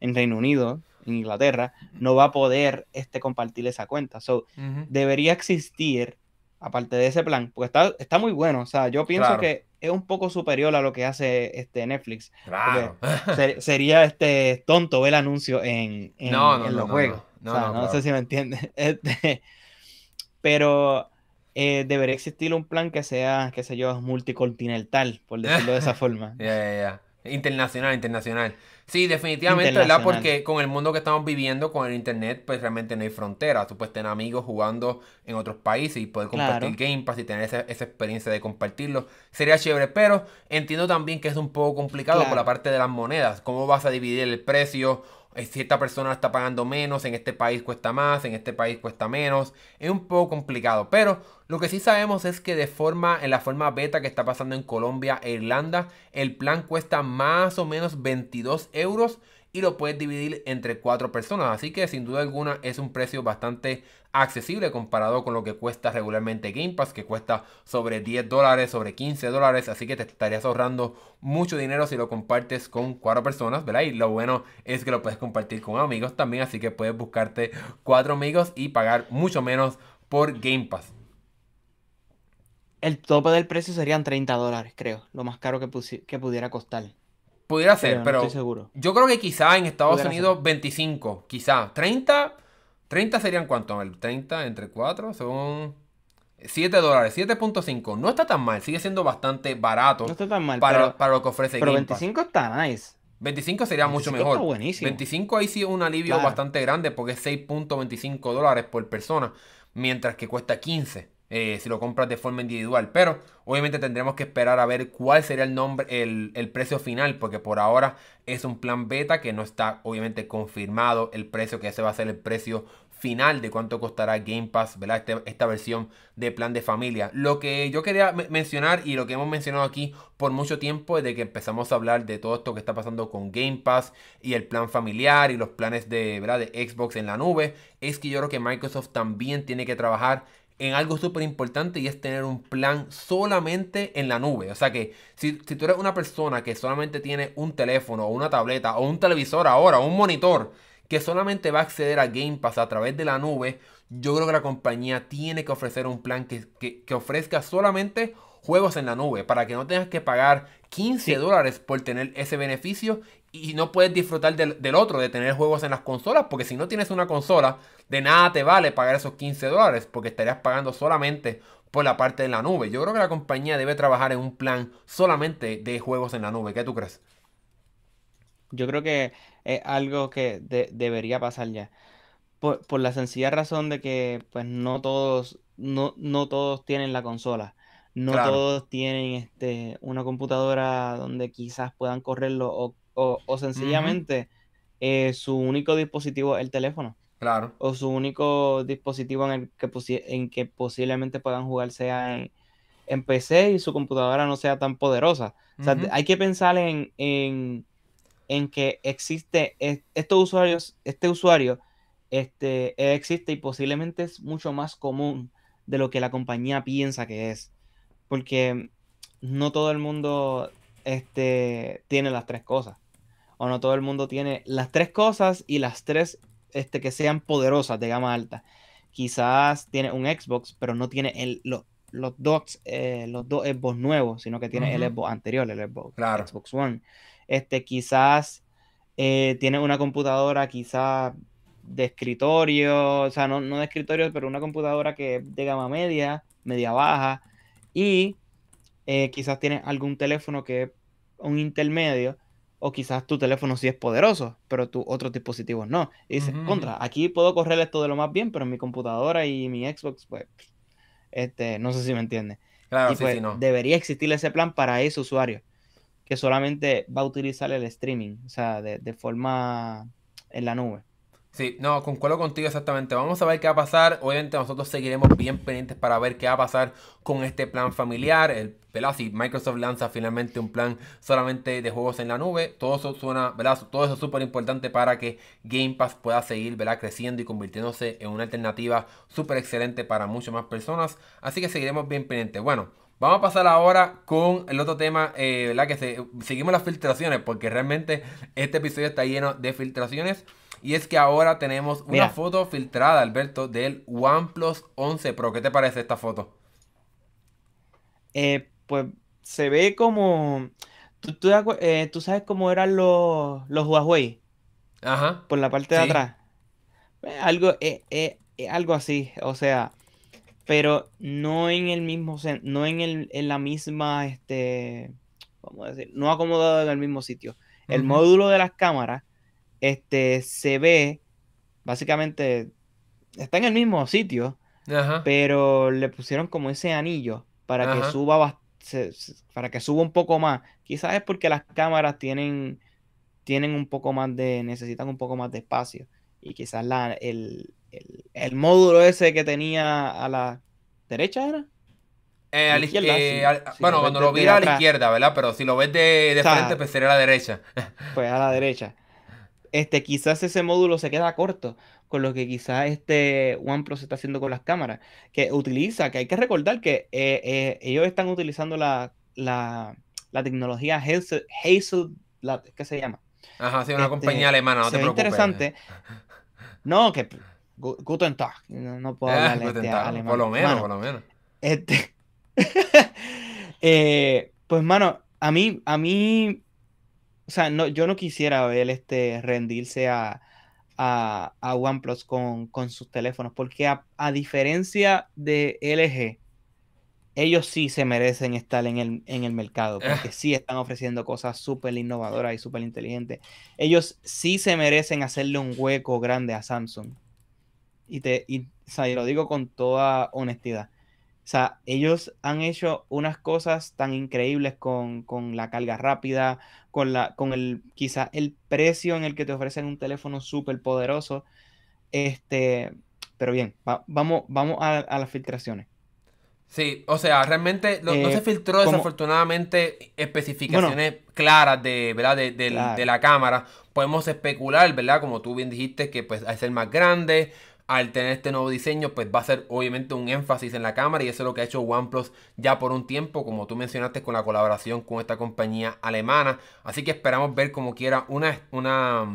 en, Reino Unido, en Inglaterra, no va a poder este, compartir esa cuenta. So, Debería existir, aparte de ese plan, porque está, está muy bueno. O sea, yo pienso que es un poco superior a lo que hace este Netflix. Claro. sería este tonto ver el anuncio en, en, los juegos. No, sé si me entiendes. Este, pero eh, debería existir un plan que sea, qué sé yo, multicontinental, por decirlo de esa forma. Ya, ya, ya. Internacional, internacional. Sí, definitivamente, ¿verdad? Porque con el mundo que estamos viviendo, con el internet, pues realmente no hay fronteras. Tú puedes tener amigos jugando en otros países y poder compartir Game Pass y tener esa, experiencia de compartirlo. Sería chévere, pero entiendo también que es un poco complicado por la parte de las monedas. ¿Cómo vas a dividir el precio? Eh, si esta persona está pagando menos, en este país cuesta más, en este país cuesta menos. Es un poco complicado. Pero lo que sí sabemos es que de forma, en la forma beta que está pasando en Colombia e Irlanda, el plan cuesta más o menos 22 euros y lo puedes dividir entre cuatro personas. Así que sin duda alguna es un precio bastante accesible comparado con lo que cuesta regularmente Game Pass, que cuesta sobre 10 dólares, sobre 15 dólares. Así que te estarías ahorrando mucho dinero si lo compartes con cuatro personas, ¿verdad? Y lo bueno es que lo puedes compartir con amigos también. Así que puedes buscarte cuatro amigos y pagar mucho menos por Game Pass. El tope del precio serían 30 dólares, creo. Lo más caro que, que pudiera costar. Pudiera ser, pero, seguro. yo creo que quizá en Estados Unidos 25, quizá. 30, 30 serían cuánto? 30 entre 4 son 7 dólares, 7.5. No está tan mal, sigue siendo bastante barato. No está tan mal. Para, para lo que ofrece Pero 25 está nice. 25 sería mucho mejor. Está buenísimo. 25 ahí sí es un alivio bastante grande porque es 6.25 dólares por persona, mientras que cuesta 15. Eh, si lo compras de forma individual. Pero obviamente tendremos que esperar a ver cuál sería el nombre, el, precio final, porque por ahora es un plan beta que no está obviamente confirmado el precio, que ese va a ser el precio final de cuánto costará Game Pass, ¿verdad? Este, esta versión de plan de familia. Lo que yo quería mencionar y lo que hemos mencionado aquí por mucho tiempo desde que empezamos a hablar de todo esto que está pasando con Game Pass y el plan familiar y los planes de, ¿verdad? de Xbox en la nube, es que yo creo que Microsoft también tiene que trabajar en algo súper importante y es tener un plan solamente en la nube. O sea que si, tú eres una persona que solamente tiene un teléfono o una tableta o un televisor ahora o un monitor que solamente va a acceder a Game Pass a través de la nube, yo creo que la compañía tiene que ofrecer un plan que, que ofrezca solamente juegos en la nube para que no tengas que pagar 15 dólares por tener ese beneficio y no puedes disfrutar del, otro, de tener juegos en las consolas, porque si no tienes una consola, de nada te vale pagar esos 15 dólares, porque estarías pagando solamente por la parte de la nube. Yo creo que la compañía debe trabajar en un plan solamente de juegos en la nube. ¿Qué tú crees? Yo creo que es algo que debería pasar ya. Por, la sencilla razón de que pues no todos, no, no todos tienen la consola. No todos tienen este, una computadora donde quizás puedan correrlo o, sencillamente eh, su único dispositivo es el teléfono. Claro. O su único dispositivo en el que, en que posiblemente puedan jugar sea en, PC y su computadora no sea tan poderosa. O sea, hay que pensar en, en, en que existe estos usuarios, este usuario este, existe y posiblemente es mucho más común de lo que la compañía piensa que es porque no todo el mundo este, tiene las tres cosas. O no todo el mundo tiene las tres cosas y las tres este, que sean poderosas de gama alta. Quizás tiene un Xbox, pero no tiene el, los, dos, eh, los dos Xbox nuevos, sino que tiene el Xbox anterior, el Xbox, Xbox One. Este, quizás eh, tiene una computadora, quizás de escritorio, o sea, no, no de escritorio, pero una computadora que es de gama media, media baja, y eh, quizás tienes algún teléfono que es un intermedio, o quizás tu teléfono sí es poderoso, pero tu otros dispositivos no. Y dices, contra, aquí puedo correr esto de lo más bien, pero en mi computadora y mi Xbox, pues, este, no sé si me entiendes. Claro, sí, pues, no. Debería existir ese plan para ese usuario, que solamente va a utilizar el streaming, o sea, de forma en la nube. Sí, no, concuerdo contigo exactamente. Vamos a ver qué va a pasar. Obviamente nosotros seguiremos bien pendientes para ver qué va a pasar con este plan familiar. El, ¿verdad? Si Microsoft lanza finalmente un plan solamente de juegos en la nube, todo eso suena, ¿verdad? Todo eso es súper importante para que Game Pass pueda seguir, ¿verdad? Creciendo y convirtiéndose en una alternativa súper excelente para muchas más personas. Así que seguiremos bien pendientes. Bueno, Vamos a pasar ahora con el otro tema, eh, ¿verdad? Que seguimos las filtraciones, porque realmente este episodio está lleno de filtraciones. Y es que ahora tenemos una foto filtrada, Alberto, del OnePlus 11 Pro. ¿Qué te parece esta foto? Eh, pues se ve como... ¿Tú, eh, sabes cómo eran los, los Huawei? Ajá. Por la parte de atrás. Eh, algo, eh, algo así, o sea, pero no en el mismo, no en, el, en la misma, este, a decir, no acomodado en el mismo sitio. El módulo de las cámaras, este, se ve, básicamente, está en el mismo sitio, pero le pusieron como ese anillo para que suba para que suba un poco más. Quizás es porque las cámaras tienen, tienen un poco más de, necesitan un poco más de espacio. Y quizás la, el, el, módulo ese que tenía a la derecha era. Eh, a la izquierda, eh, bueno, cuando lo vi a la izquierda, ¿verdad? Pero si lo ves de, de frente, pues sería a la derecha. Pues a la derecha. Este, quizás ese módulo se queda corto con lo que quizás este OnePlus está haciendo con las cámaras, que utiliza, que hay que recordar que eh, ellos están utilizando la, la, la tecnología Hazel, ¿qué se llama? Ajá, sí, una este, compañía alemana, no te preocupes. interesante. No, que Guten Tag, no, puedo ah, hablar este alemán. Por lo menos, por lo menos. Este, eh, pues, mano, a mí, a mí, o sea, no, yo no quisiera ver este rendirse a, a, a OnePlus con, con, sus teléfonos, porque a, a, diferencia de LG, ellos sí se merecen estar en el, en el mercado, porque ah. sí están ofreciendo cosas súper innovadoras y súper inteligentes. Ellos sí se merecen hacerle un hueco grande a Samsung. Y, te, y, lo digo con toda honestidad. O sea, ellos han hecho unas cosas tan increíbles con, la carga rápida, con, la, con el quizás el precio en el que te ofrecen un teléfono súper poderoso. Este, pero bien, vamos, vamos a las filtraciones. Sí, o sea, realmente no, se eh, filtró desafortunadamente especificaciones claras de, ¿verdad? De, la cámara. Podemos especular, ¿verdad? Como tú bien dijiste, que pues al ser más grande, al tener este nuevo diseño, pues va a ser obviamente un énfasis en la cámara y eso es lo que ha hecho OnePlus ya por un tiempo, como tú mencionaste con la colaboración con esta compañía alemana. Así que esperamos ver como quiera una, una,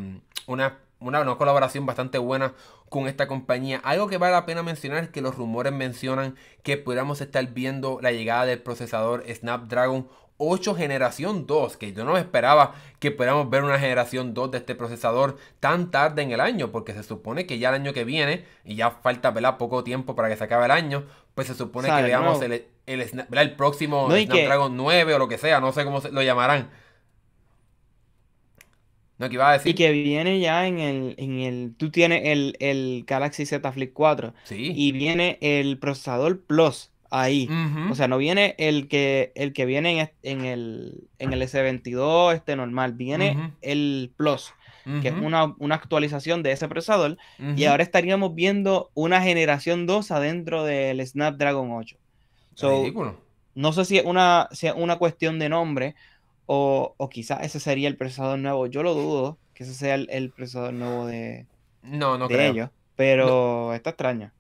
una, una, una colaboración bastante buena con esta compañía. Algo que vale la pena mencionar es que los rumores mencionan que podríamos estar viendo la llegada del procesador Snapdragon 8 generación 2, que yo no esperaba que pudiéramos ver una generación 2 de este procesador tan tarde en el año, porque se supone que ya el año que viene, y ya falta poco tiempo para que se acabe el año, pues se supone que veamos el, el, próximo Snapdragon 9 o lo que sea, no sé cómo lo llamarán. No, que iba a decir. Y que viene ya en el, en el. Tú tienes el, el Galaxy Z Flip 4. Sí. Y viene el procesador Plus ahí. O sea, no viene el que, el que viene en, el, en el S22 este normal. Viene el Plus. Que es una, actualización de ese procesador. Y ahora estaríamos viendo una generación 2 adentro del Snapdragon 8. No sé si es una, si es una cuestión de nombre o, o quizás ese sería el procesador nuevo. Yo lo dudo que ese sea el, procesador nuevo de, no, no creo. ellos. Pero está extraño.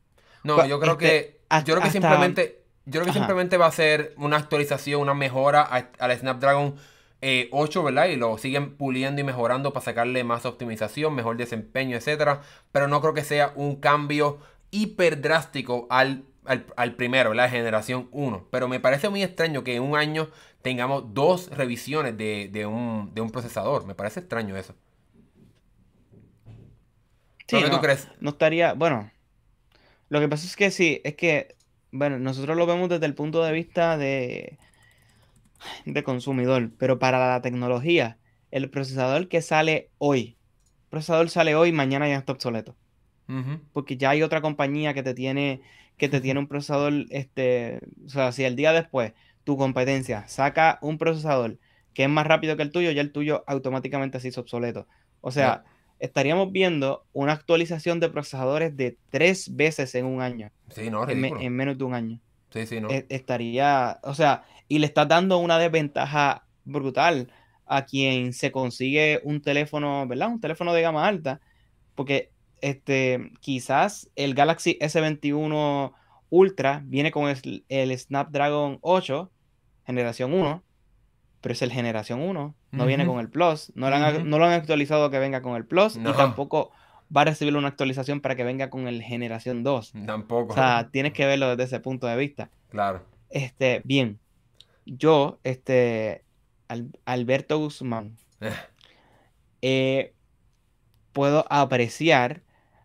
No, yo creo que. Yo creo que simplemente. Yo creo que simplemente va a ser una actualización, una mejora al Snapdragon 8, eh, ¿verdad? Y lo siguen puliendo y mejorando para sacarle más optimización, mejor desempeño, etcétera. Pero no creo que sea un cambio hiper drástico al, al, primero, la generación 1. Pero me parece muy extraño que en un año tengamos dos revisiones de, un, procesador. Me parece extraño eso. Sí, ¿Qué tú crees? No estaría, bueno, lo que pasa es que sí, es que, bueno, nosotros lo vemos desde el punto de vista de, de consumidor, pero para la tecnología, el procesador que sale hoy, el procesador sale hoy, mañana ya está obsoleto. Porque ya hay otra compañía que te tiene, que te tiene un procesador, este, o sea, si el día después tu competencia saca un procesador que es más rápido que el tuyo, ya el tuyo automáticamente se hizo obsoleto. O sea, estaríamos viendo una actualización de procesadores de tres veces en un año. Sí, no, en, en, menos de un año. Sí, sí, no. E, estaría, o sea, y le estás dando una desventaja brutal a quien se consigue un teléfono, ¿verdad? Un teléfono de gama alta, porque este, quizás el Galaxy S21 Ultra viene con el Snapdragon 8 generación 1, pero es el generación 1, no viene con el Plus, no, lo han, actualizado que venga con el Plus y tampoco va a recibir una actualización para que venga con el generación 2. Tampoco. O sea, tienes que verlo desde ese punto de vista. Claro. Este, bien. yo, este, Alberto Guzmán, eh, puedo apreciar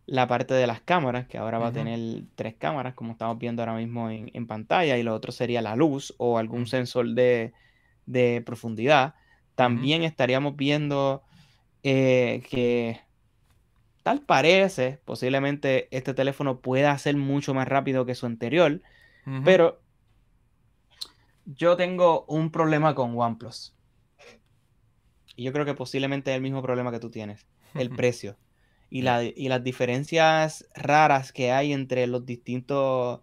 la parte de las cámaras, que ahora va a tener tres cámaras, como estamos viendo ahora mismo en, pantalla, y lo otro sería la luz o algún sensor de, profundidad. También estaríamos viendo eh, que tal parece, posiblemente este teléfono pueda ser mucho más rápido que su anterior, pero yo tengo un problema con OnePlus. Y yo creo que posiblemente es el mismo problema que tú tienes, el precio. Y, y las diferencias raras que hay entre los distintos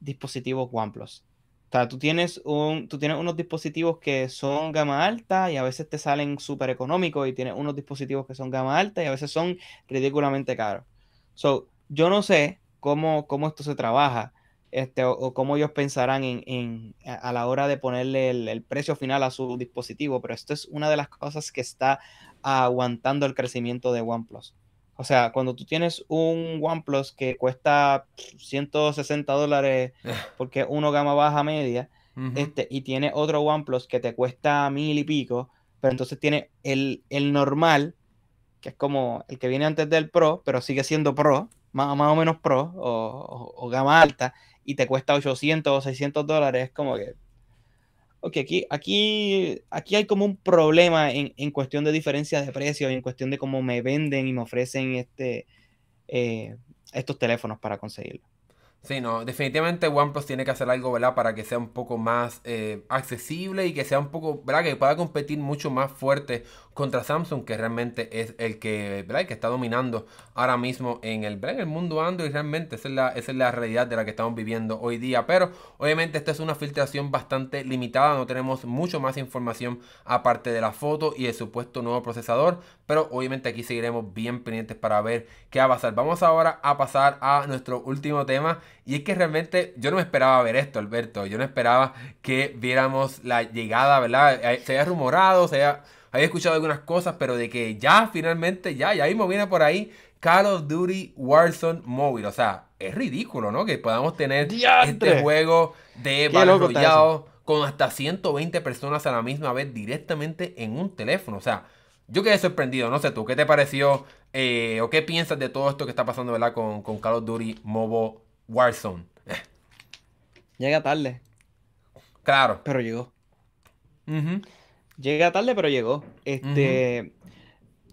dispositivos OnePlus. O sea, tú tienes, un, tú tienes unos dispositivos que son gama alta y a veces te salen súper económicos y tienes unos dispositivos que son gama alta y a veces son ridículamente caros. So, yo no sé cómo, cómo esto se trabaja este, o, cómo ellos pensarán en, a la hora de ponerle el, precio final a su dispositivo, pero esto es una de las cosas que está aguantando el crecimiento de OnePlus. O sea, cuando tú tienes un OnePlus que cuesta 160 dólares porque uno gama baja media, este, y tiene otro OnePlus que te cuesta mil y pico, pero entonces tiene el, normal, que es como el que viene antes del Pro, pero sigue siendo Pro, más, más o menos Pro o gama alta, y te cuesta 800 o 600 dólares, es como que, ok, aquí, aquí, aquí hay como un problema en, cuestión de diferencia de precios y en cuestión de cómo me venden y me ofrecen este, eh, estos teléfonos para conseguirlo. Sí, no, definitivamente OnePlus tiene que hacer algo, ¿verdad? Para que sea un poco más eh, accesible y que sea un poco, ¿verdad? Que pueda competir mucho más fuerte contra Samsung, que realmente es el que, ¿verdad? que está dominando ahora mismo en el, en el mundo Android. Realmente esa es, la, esa es la realidad de la que estamos viviendo hoy día. Pero obviamente esta es una filtración bastante limitada. No tenemos mucho más información aparte de la foto y el supuesto nuevo procesador. Pero obviamente aquí seguiremos bien pendientes para ver qué va a pasar. Vamos ahora a pasar a nuestro último tema. Y es que realmente yo no me esperaba ver esto, Alberto. Yo no esperaba que viéramos la llegada, ¿verdad? Eh, se había rumorado, se había había escuchado algunas cosas, pero de que ya finalmente, ya, ya mismo viene por ahí Call of Duty Warzone Mobile. O sea, es ridículo, ¿no? Que podamos tener este juego de Battle con hasta 120 personas a la misma vez directamente en un teléfono. O sea, yo quedé sorprendido, no sé tú, ¿qué te pareció eh, o qué piensas de todo esto que está pasando, ¿verdad? Con, con Call of Duty Mobile Warzone. Llega tarde. Claro. Pero llegó. Llega tarde, pero llegó. Este,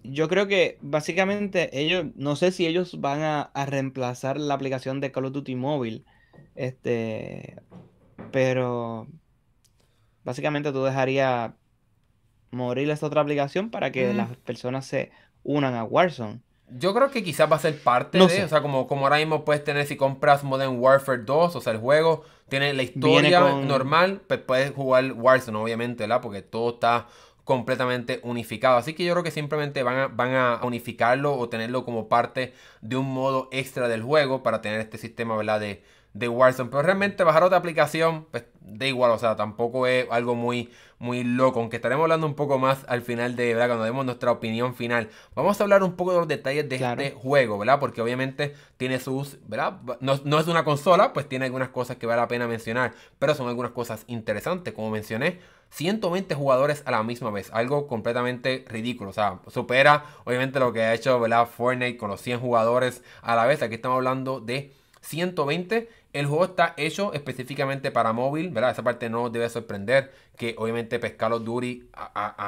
yo creo que básicamente ellos, no sé si ellos van a, reemplazar la aplicación de Call of Duty Mobile. Este, pero básicamente tú dejarías morir esta otra aplicación para que las personas se unan a Warzone. Yo creo que quizás va a ser parte de, o sea, como, como ahora mismo puedes tener si compras Modern Warfare 2, o sea, el juego tiene la historia normal, pues puedes jugar Warzone, obviamente, ¿verdad? Porque todo está completamente unificado. Así que yo creo que simplemente van a, van a unificarlo o tenerlo como parte de un modo extra del juego para tener este sistema, ¿verdad? De, de Warzone. Pero realmente bajar otra aplicación, pues da igual, o sea, tampoco es algo muy, muy loco. Aunque estaremos hablando un poco más al final de, ¿verdad? Cuando demos nuestra opinión final. Vamos a hablar un poco de los detalles de este juego, ¿verdad? Porque obviamente tiene sus, ¿verdad? No, no, es una consola, pues tiene algunas cosas que vale la pena mencionar. Pero son algunas cosas interesantes, como mencioné. 120 jugadores a la misma vez, algo completamente ridículo, o sea, supera obviamente lo que ha hecho ¿verdad? Fortnite con los 100 jugadores a la vez, aquí estamos hablando de 120 el juego está hecho específicamente para móvil, ¿verdad? Esa parte no debe sorprender que obviamente Pescalo Duri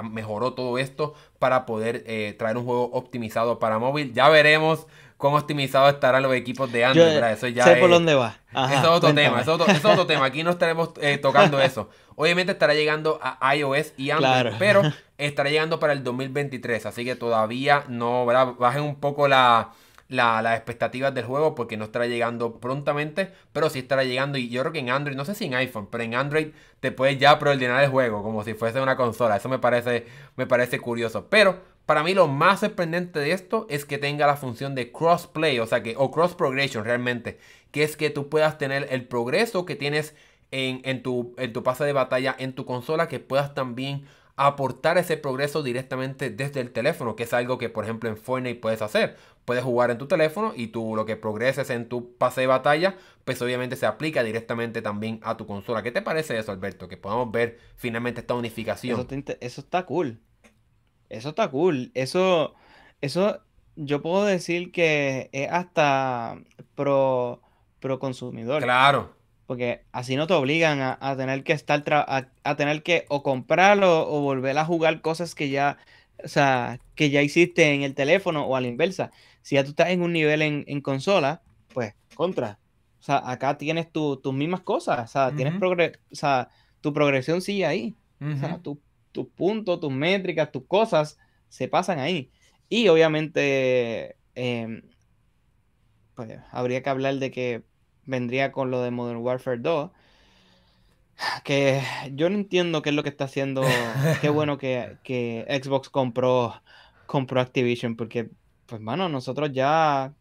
mejoró todo esto para poder eh, traer un juego optimizado para móvil. Ya veremos cómo optimizados estarán los equipos de Android, ¿verdad? Eso ya sé por dónde va. eso es otro tema, eso es otro, tema. Aquí no estaremos eh, tocando eso. Obviamente estará llegando a iOS y Android, pero estará llegando para el 2023, así que todavía no, ¿verdad? Bajen un poco la las expectativas del juego porque no estará llegando prontamente, pero sí estará llegando. Y yo creo que en Android, no sé si en iPhone, pero en Android te puedes ya preordenar el juego como si fuese una consola. Eso me parece, me parece curioso. Pero para mí lo más sorprendente de esto es que tenga la función de crossplay, o sea que, o cross progression realmente, que es que tú puedas tener el progreso que tienes en, en, tu, en tu pase de batalla en tu consola, que puedas también aportar ese progreso directamente desde el teléfono, que es algo que por ejemplo en Fortnite puedes hacer. Puedes jugar en tu teléfono y tú lo que progreses en tu pase de batalla, pues obviamente se aplica directamente también a tu consola. ¿Qué te parece eso, Alberto? Que podamos ver finalmente esta unificación. Eso, está cool. Eso está cool. Eso, eso yo puedo decir que es hasta pro, pro consumidor. Claro. Porque así no te obligan a, tener que estar a, tener que o comprarlo o volver a jugar cosas que ya, o sea, que ya hiciste en el teléfono o a la inversa. Si ya tú estás en un nivel en, consola, pues contra. O sea, acá tienes tus mismas cosas. O sea, tienes o sea, tu progresión sigue ahí. O sea, tus puntos, tus métricas, tus cosas se pasan ahí. Y obviamente, em, pues habría que hablar de que vendría con lo de Modern Warfare 2. Que yo no entiendo qué es lo que está haciendo. qué bueno que, Xbox compró, compró Activision, porque, pues, mano, nosotros ya.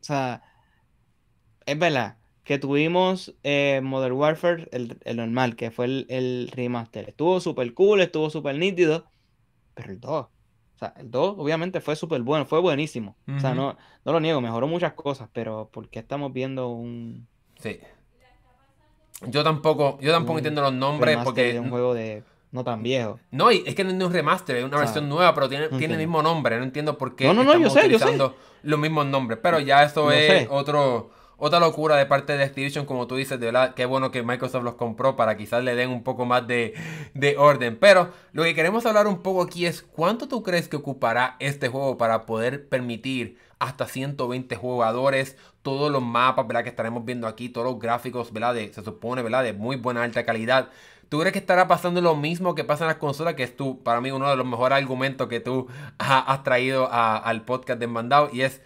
O sea, es verdad que tuvimos eh, Modern Warfare, el, normal, que fue el, remaster. Estuvo súper cool, estuvo súper nítido, pero el 2 o sea, el 2 obviamente fue súper bueno, fue buenísimo. O sea, no, no lo niego, mejoró muchas cosas, pero ¿por qué estamos viendo un... Sí. Yo tampoco, yo tampoco entiendo los nombres porque... De un juego de no tan viejo. No, y es que no es un remaster, es una versión nueva, pero tiene, tiene el mismo nombre. No entiendo por qué no, no, no, yo sé, utilizando los mismos nombres. Pero ya eso es otro otra locura de parte de Activision, como tú dices, de verdad, qué bueno que Microsoft los compró para quizás le den un poco más de, orden. Pero lo que queremos hablar un poco aquí es cuánto tú crees que ocupará este juego para poder permitir hasta 120 jugadores, todos los mapas, ¿verdad? Que estaremos viendo aquí, todos los gráficos, ¿verdad? De, se supone, ¿verdad? De muy buena alta calidad. ¿Tú crees que estará pasando lo mismo que pasa en las consolas? Que es tú, para mí, uno de los mejores argumentos que tú has traído al podcast de Mandado. Y es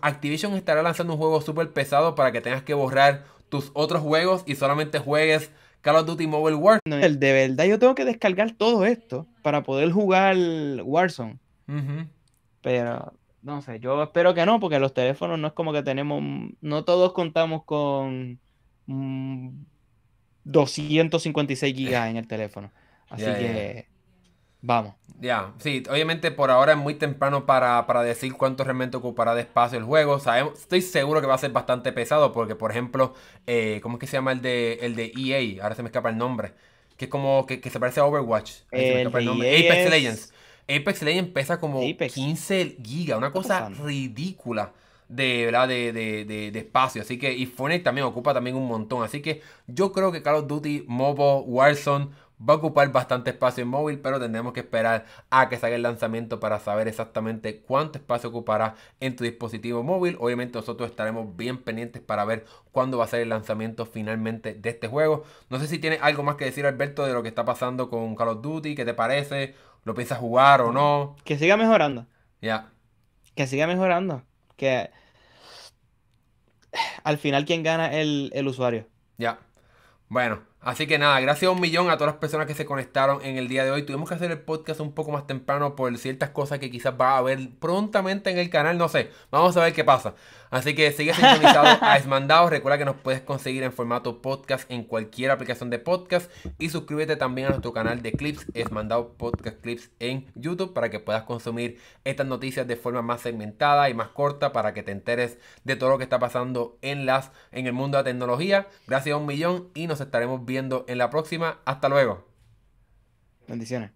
Activision estará lanzando un juego súper pesado para que tengas que borrar tus otros juegos y solamente juegues Call of Duty Mobile War. el de verdad yo tengo que descargar todo esto para poder jugar Warzone. Pero no sé, yo espero que no, porque los teléfonos no es como que tenemos, no todos contamos con 256 gigas en el teléfono. Así que Vamos. Ya, sí, obviamente por ahora es muy temprano para, decir cuánto realmente ocupará de espacio el juego. Sabemos, estoy seguro que va a ser bastante pesado porque, por ejemplo, eh, ¿cómo es que se llama el de, el de EA? Ahora se me escapa el nombre. Que es como que, se parece a Overwatch. el Apex Legends. Apex Legends pesa como 15 gigas, una cosa ridícula de, ¿verdad? De, de, de, espacio. Así que, y Fortnite también ocupa también un montón. Así que yo creo que Call of Duty Mobile Warzone Va a ocupar bastante espacio en móvil, pero tendremos que esperar a que salga el lanzamiento para saber exactamente cuánto espacio ocupará en tu dispositivo móvil. Obviamente nosotros estaremos bien pendientes para ver cuándo va a ser el lanzamiento finalmente de este juego. No sé si tiene algo más que decir Alberto de lo que está pasando con Call of Duty, ¿qué te parece? ¿Lo piensas jugar o no? Que siga mejorando. Ya. Que siga mejorando. Que al final quien gana es el, usuario. Ya. Bueno, Así que nada, gracias a un millón a todas las personas que se conectaron en el día de hoy. Tuvimos que hacer el podcast un poco más temprano por ciertas cosas que quizás va a haber prontamente en el canal, no sé. Vamos a ver qué pasa. Así que sigue sintonizado a Esmandado. Recuerda que nos puedes conseguir en formato podcast en cualquier aplicación de podcast. Y suscríbete también a nuestro canal de clips, Esmandado Podcast Clips en YouTube, para que puedas consumir estas noticias de forma más segmentada y más corta, para que te enteres de todo lo que está pasando en, las, en el mundo de la tecnología. Gracias a un millón y nos estaremos en la próxima. Hasta luego. Bendiciones.